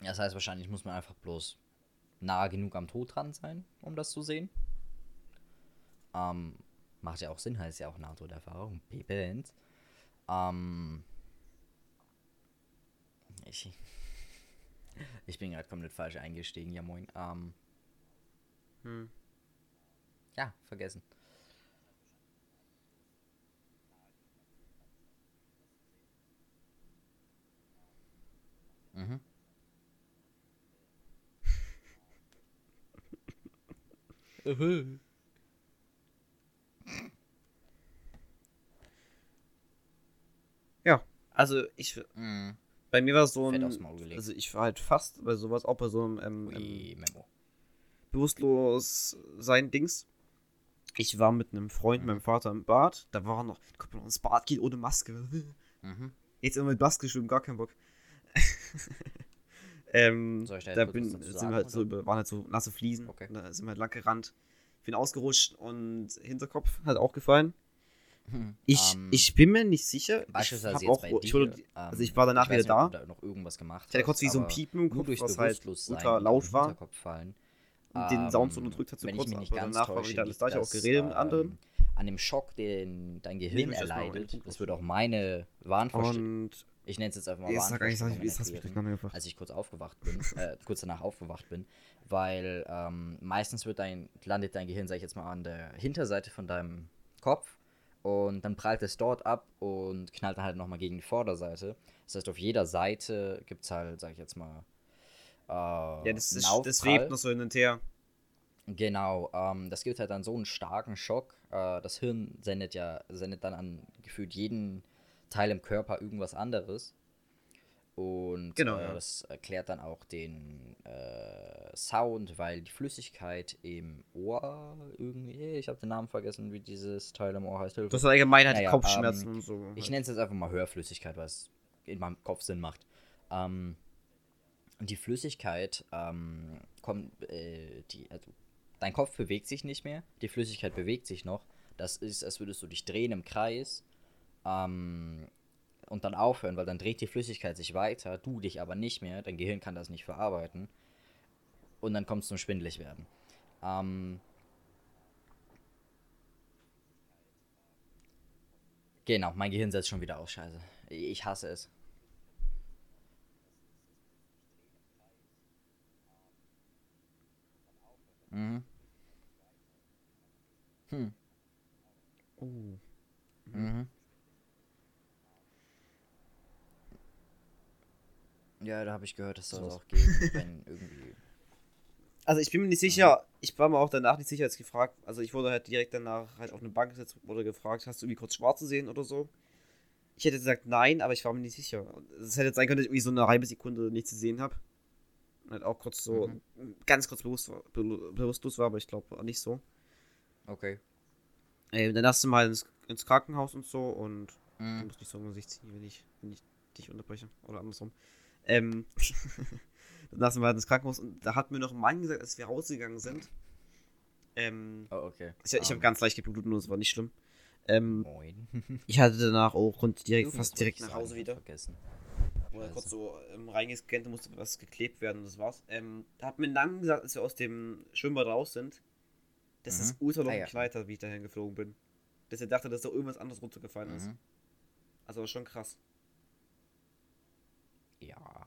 das heißt, wahrscheinlich muss man einfach bloß nahe genug am Tod dran sein, um das zu sehen. Ähm, macht ja auch Sinn, heißt ja auch Nahtoderfahrung. People Ähm, ich, *laughs* ich bin gerade komplett falsch eingestiegen, ja moin. Ähm, hm. ja, vergessen. Mhm. Ja, also ich, Mhm. bei mir war es so Fett ein, aufs Maul gelegt. also ich war halt fast bei sowas, auch bei so einem ähm, ähm, Ui, Memo. bewusstlos sein Dings. Ich war mit einem Freund, Mhm. meinem Vater im Bad. Da war er noch, guck mal, ins Bad geht ohne Maske. Mhm. Jetzt immer mit Maske schwimmen, gar keinen Bock. *laughs* ähm, Soll ich da da bin, sind sagen, halt so, über, waren halt so nasse Fliesen. Okay. Da sind wir halt lang gerannt. Bin ausgerutscht und Hinterkopf hat auch gefallen. Ich, Ähm, ich bin mir nicht sicher. Ich, jetzt auch, ich, wurde, also ich war danach nicht, wieder ob da. noch irgendwas gemacht Ich hatte kurz wie so ein Piepen im Kopf, durch was halt ultra laut war. Fallen. Und den Sound so Ähm, unterdrückt hat so wenn kurz, ich mich nicht aber danach war wieder alles liegt gleich, auch geredet mit anderen. ähm, An dem Schock, den dein Gehirn erleidet, das wird auch meine Wahnvorstellung, Und ich nenne es jetzt einfach mal jetzt sag eigentlich, Wahnvorstellungen jetzt hast mich gebracht. als ich kurz aufgewacht bin, *laughs* äh, kurz danach aufgewacht bin, weil ähm, meistens wird dein, landet dein Gehirn, sag ich jetzt mal, an der Hinterseite von deinem Kopf und dann prallt es dort ab und knallt dann halt nochmal gegen die Vorderseite. Das heißt, auf jeder Seite gibt es halt, sag ich jetzt mal, äh, Ja, das, ist, das webt noch so hin und her. Genau, ähm, das gibt halt dann so einen starken Schock. Äh, das Hirn sendet ja, sendet dann an gefühlt jeden Teil im Körper irgendwas anderes. Und Genau, äh, ja. das erklärt dann auch den äh, Sound, weil die Flüssigkeit im Ohr irgendwie, ich habe den Namen vergessen, wie dieses Teil im Ohr heißt. Hilfe. Das ist allgemein halt Naja, Kopfschmerzen ähm, und so. Ich nenne es jetzt einfach mal Hörflüssigkeit, was in meinem Kopf Sinn macht. Ähm, und die Flüssigkeit ähm, kommt, äh, die, also dein Kopf bewegt sich nicht mehr, die Flüssigkeit bewegt sich noch. Das ist, als würdest du dich drehen im Kreis ähm, und dann aufhören, weil dann dreht die Flüssigkeit sich weiter, du dich aber nicht mehr, dein Gehirn kann das nicht verarbeiten und dann kommt es zum schwindelig werden. Ähm, genau, mein Gehirn setzt schon wieder aus, scheiße. Ich hasse es. Mhm. Hm. Oh. Mhm. Ja, da habe ich gehört, dass soll es auch geben, *laughs* wenn irgendwie. Also ich bin mir nicht sicher, ich war mir auch danach nicht sicher, als gefragt, also ich wurde halt direkt danach halt auf eine Bank gesetzt, wurde gefragt, hast du irgendwie kurz schwarz gesehen oder so? Ich hätte gesagt nein, aber ich war mir nicht sicher. Es hätte sein können, dass ich irgendwie so eine halbe Sekunde nichts gesehen habe. Und halt auch kurz so, ganz kurz bewusst war, be bewusstlos war, aber ich glaube nicht so. Okay. Äh, dann hast du mal ins, ins Krankenhaus und so und Du Mhm. musst nicht so ein Gesicht ziehen, wenn ich, wenn ich dich unterbreche. Oder andersrum. Ähm, *laughs* dann sind wir halt ins Krankenhaus und da hat mir noch ein Mann gesagt, als wir rausgegangen sind. Ähm, Oh, okay. ich, ich habe Ähm, ganz leicht geblutet, nur das war nicht schlimm. Ähm, Moin. *laughs* ich hatte danach auch rund direkt, Irgendwas fast direkt nach Hause wieder. Vergessen. Wo er Scheiße. kurz so ähm, reingescannt musste was geklebt werden und das war's. Ähm, da hat mir dann gesagt, als wir aus dem Schwimmbad raus sind, dass das Mhm. ultra noch Ah, ja. geknallt hat, wie ich dahin geflogen bin. Dass er dachte, dass da irgendwas anderes runtergefallen ist. Mhm. Also war schon krass. Ja.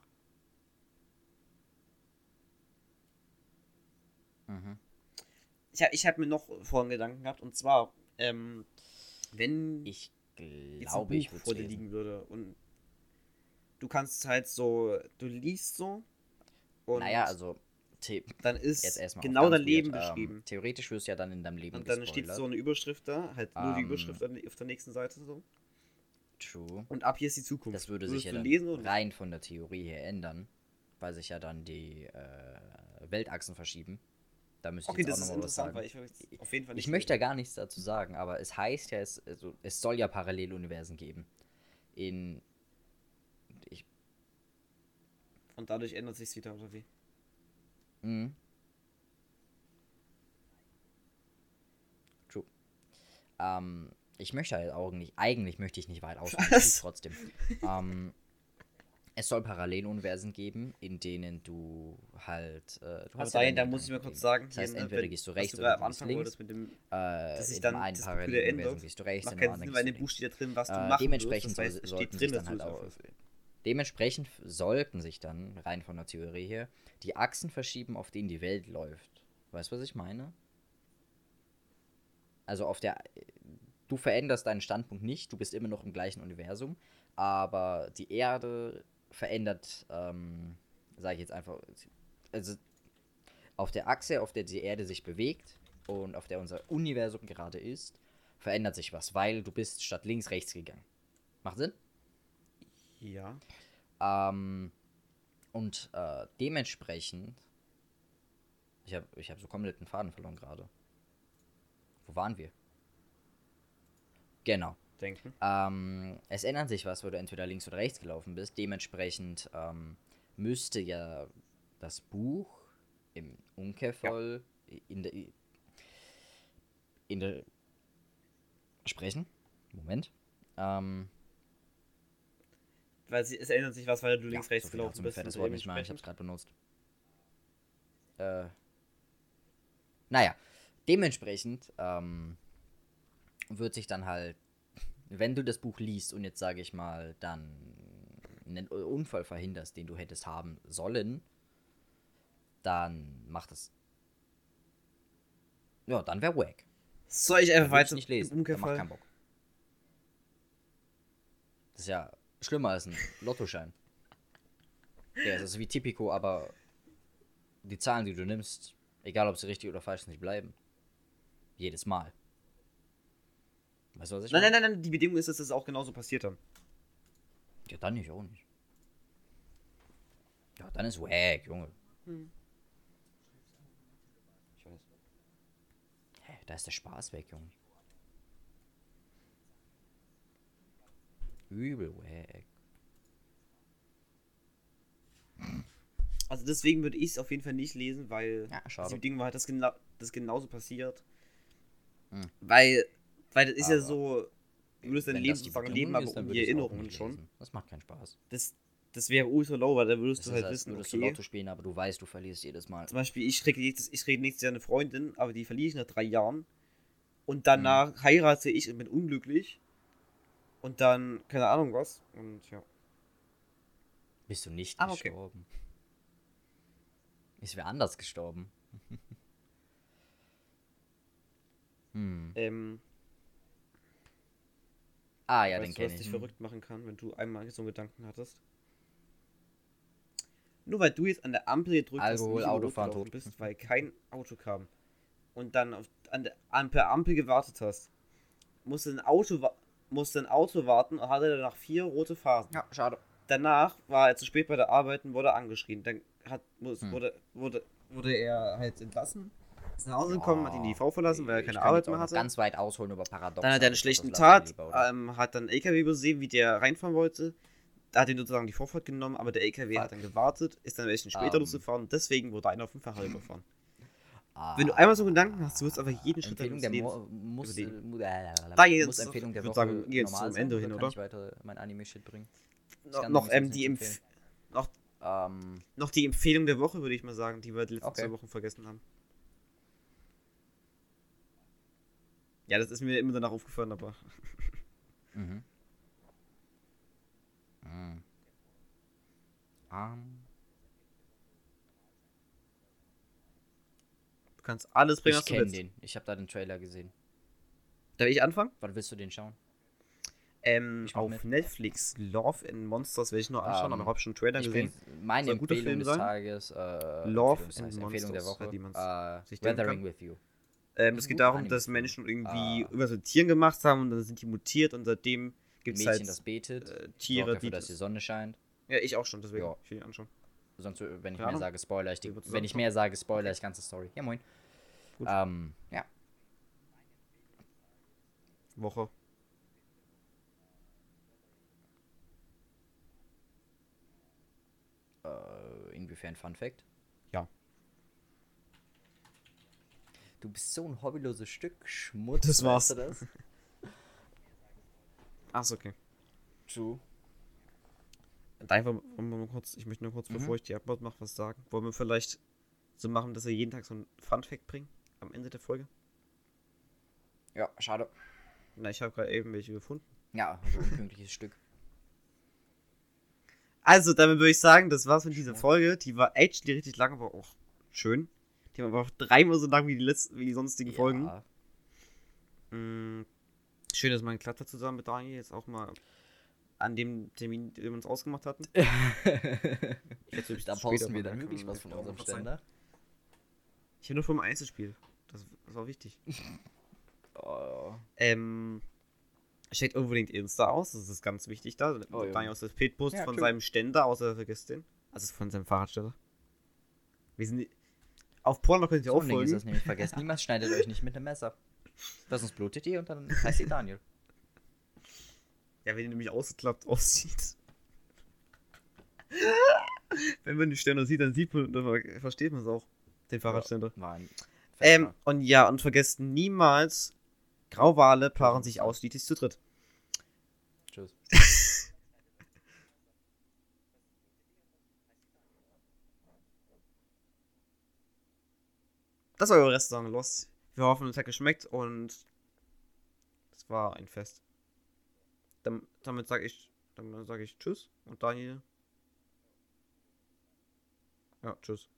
Mhm. Ich, hab- ich habe mir noch vorhin Gedanken gehabt und zwar, ähm, wenn Ich glaube, ich vor dir liegen würde und du kannst halt so, du liest so und Naja, also the dann ist genau dein weird, Leben ähm, beschrieben. Theoretisch wirst du ja dann in deinem Leben Und dann steht gespoilert. so eine Überschrift da, halt nur die Ähm, Überschrift auf der nächsten Seite so. True. Und ab hier ist die Zukunft. Das würde Würdest sich ja dann rein von der Theorie her ändern, weil sich ja dann die äh, Weltachsen verschieben. Da müsste Okay, ich jetzt das auch ist noch mal was sagen. weil ich auf jeden Fall nicht. Ich möchte ja gar nichts dazu sagen, aber es heißt ja, es, also, es soll ja Paralleluniversen geben. In. Ich, Und dadurch ändert sich's wieder, oder wie? Mhm. True. Ähm, ich möchte halt auch nicht, eigentlich möchte ich nicht weit ausholen, trotzdem. ähm, es soll Paralleluniversen geben, in denen du halt. Äh, du hast ja da muss ich mal Gedanken kurz sagen, Das heißt, entweder gehst du rechts oder du gehst links. mit dem, Äh, dass sich in dann einen wieder Paralleluniversum gehst du rechts, macht keinen Sinn, weil in dem Buch steht ja drin, was du Äh, machen dementsprechend. Das heißt, sollten sich drin, dass dann halt auch-. Dementsprechend sollten sich dann, rein von der Theorie her, die Achsen verschieben, auf denen die Welt läuft. Weißt du, was ich meine? Also auf der. Du veränderst deinen Standpunkt nicht, du bist immer noch im gleichen Universum, aber die Erde verändert, ähm, sage ich jetzt einfach, also auf der Achse, auf der die Erde sich bewegt und auf der unser Universum gerade ist, verändert sich was, weil du bist statt links rechts gegangen. Macht Sinn? Ja. Ähm, und äh, dementsprechend. Ich habe ich hab so komplett den Faden verloren gerade. Wo waren wir? Genau. Denken. Ähm, es ändert sich was, wo du entweder links oder rechts gelaufen bist. Dementsprechend ähm, müsste ja das Buch im Umkehrfall in der. in der. sprechen. Moment. Ähm, Weil sie, es ändert sich was, weil du links, ja, rechts so gelaufen bist. das Wort nicht ein, ich hab's dementsprechend- gerade benutzt. Äh, naja, dementsprechend ähm, wird sich dann halt, wenn du das Buch liest und jetzt sage ich mal, dann einen Unfall verhinderst, den du hättest haben sollen, dann macht das. Ja, dann wäre wack. Soll ich einfach weiter nicht lesen. Dann macht keinen Bock. Das ist ja schlimmer als ein Lottoschein. *laughs* Ja, das ist wie Tipico, aber die Zahlen, die du nimmst, egal ob sie richtig oder falsch sind, die bleiben. Jedes Mal. Weißt du, was ich Nein, meine? nein, nein, nein, die Bedingung ist, dass das auch genauso passiert dann. Ja, dann nicht, auch nicht. Ja, dann ist wack, Junge. Hm. Ich weiß. Hä, da ist der Spaß weg, Junge. Übel wack. Also deswegen würde ich es auf jeden Fall nicht lesen, weil Ja, das schade. Ding war halt, das, genau, das genauso passiert. Hm. Weil, weil das ist ja Aber so, du würdest dein Leben sozusagen leben, aber um die ich Erinnerungen schon. Das macht keinen Spaß. Das, das wäre ultra low, weil da würdest Das du halt als wissen, würdest du okay. Lotto spielen, aber du weißt, du verlierst jedes Mal. Zum Beispiel, ich kriege nächstes, ich kriege nächstes Jahr eine Freundin, aber die verliere ich nach drei Jahren. Und danach heirate ich und bin unglücklich. Und dann, keine Ahnung was. Und ja. Bist du nicht Ah, okay. gestorben? Ist wer anders gestorben? *laughs* hm. Ähm, Ah, ja, den weißt du, kenne was dich ich. verrückt machen kann, wenn du einmal so einen Gedanken hattest? Nur weil du jetzt an der Ampel gedrückt Alkohol, hast Autofahren, tot. bist, weil kein Auto kam und dann auf, an der an per Ampel gewartet hast, musste ein Auto musste ein Auto warten und hatte danach vier rote Phasen. Ja, schade. Danach war er zu spät bei der Arbeit und wurde angeschrien. Dann hat, muss, Hm. wurde, wurde, wurde er halt entlassen, ist nach Hause gekommen, hat ihn die Frau verlassen, weil er keine kann Arbeit mehr noch hatte. ganz weit ausholen über Paradox. Dann hat er einen schlechten Tat, ähm, hat dann LKW übersehen, wie der reinfahren wollte. Da hat ihn sozusagen die Vorfahrt genommen, aber der LKW hat dann gewartet, ist dann ein bisschen später Ähm. losgefahren. Deswegen wurde einer auf dem Fahrrad überfahren. ah, Wenn du einmal so Gedanken hast, du wirst einfach jeden Schritt Empfehlung der. Mo muss, äh, überleben. mu- Da jetzt- muss Empfehlung der Woche sagen, jetzt normal zum sein, Ende oder hin, kann oder? ich weiter mein Anime-Shit bringen? No, kann noch, ähm, die Empf empfehlen. Ähm, noch die Empfehlung der Woche, würde ich mal sagen, die wir die letzten Okay. zwei Wochen vergessen haben. Ja, das ist mir immer danach aufgefallen, aber... *laughs* mhm. Mhm. Ähm, Du kannst alles bringen, ich was du kenne willst. den. Ich habe da den Trailer gesehen. Darf ich anfangen? Wann willst du den schauen? Ähm, Ich auf mit. Netflix Love and Monsters werde ich noch anschauen, Ähm, aber ich habe schon einen Trailer Ich gesehen. meine ein guter Empfehlung Film des sein? Tages, äh, Love Empfehlung and Tages, Empfehlung der Monsters, Woche, denken Weathering with You. Ähm, es geht darum, dass. Menschen irgendwie Ah. über so Tieren gemacht haben und dann sind die mutiert und seitdem gibt es halt das betet, äh, Tiere, dafür, die. dass die Sonne scheint. Ja, ich auch schon, deswegen. Ja. Ich will ihn anschauen. Sonst, äh, wenn ich Keine mehr Ahnung. sage, spoiler ich die, würden wenn ich mehr sage, spoiler ich ganze Story. Ja, moin. Gut. Ähm, ja. Woche. Äh, inwiefern Fun Fact? Ja. Du bist so ein hobbyloses Stück Schmutz. Das war's. weißt du das? *laughs* Achso, okay. True. Einfach mal kurz, ich möchte nur kurz, Mhm. bevor ich die Abmord mache, was sagen. Wollen wir vielleicht so machen, dass wir jeden Tag so einen Fun-Fact bringen? Am Ende der Folge? Ja, schade. Na, ich habe gerade eben welche gefunden. Ja, so ein unpünktliches Stück. Also, damit würde ich sagen, das war's mit dieser. Folge. Die war actually richtig lang, aber auch schön. Die war aber auch dreimal so lang wie die, letzten, wie die sonstigen Folgen. Ja. Mm, Schön, dass man geklappt hat zusammen mit Daniel. Jetzt auch mal an dem Termin, den wir uns ausgemacht hatten. *laughs* da später posten wir dann wirklich was von unserem. Ständer. Ich habe nur vom Einzelspiel. Das, das war wichtig. *laughs* Oh. Ähm, checkt unbedingt Insta aus, das ist ganz wichtig da. Oh, ja. Daniel aus der Pitpost Ja, von klar. seinem Ständer, außer vergesst den. Also von seinem Fahrradständer. Wir sind auf Porno könnt ihr So auch ist folgen. das nämlich. Vergesst *laughs* niemals, schneidet euch nicht mit dem Messer. Das sonst blutet ihr und dann heißt ihr Daniel. Ja, wenn ihr nämlich ausgeklappt aussieht. wenn man die Ständer sieht, dann sieht man, dann versteht man es auch. Den Fahrradständer. Ein Ähm, und ja, und vergesst niemals, Grauwale paaren sich ausschließlich zu dritt. Das war eure Restaurant Lost. Wir hoffen, es hat geschmeckt und es war ein Fest. Dann, damit sage ich, dann sage ich Tschüss und Daniel. Ja, Tschüss.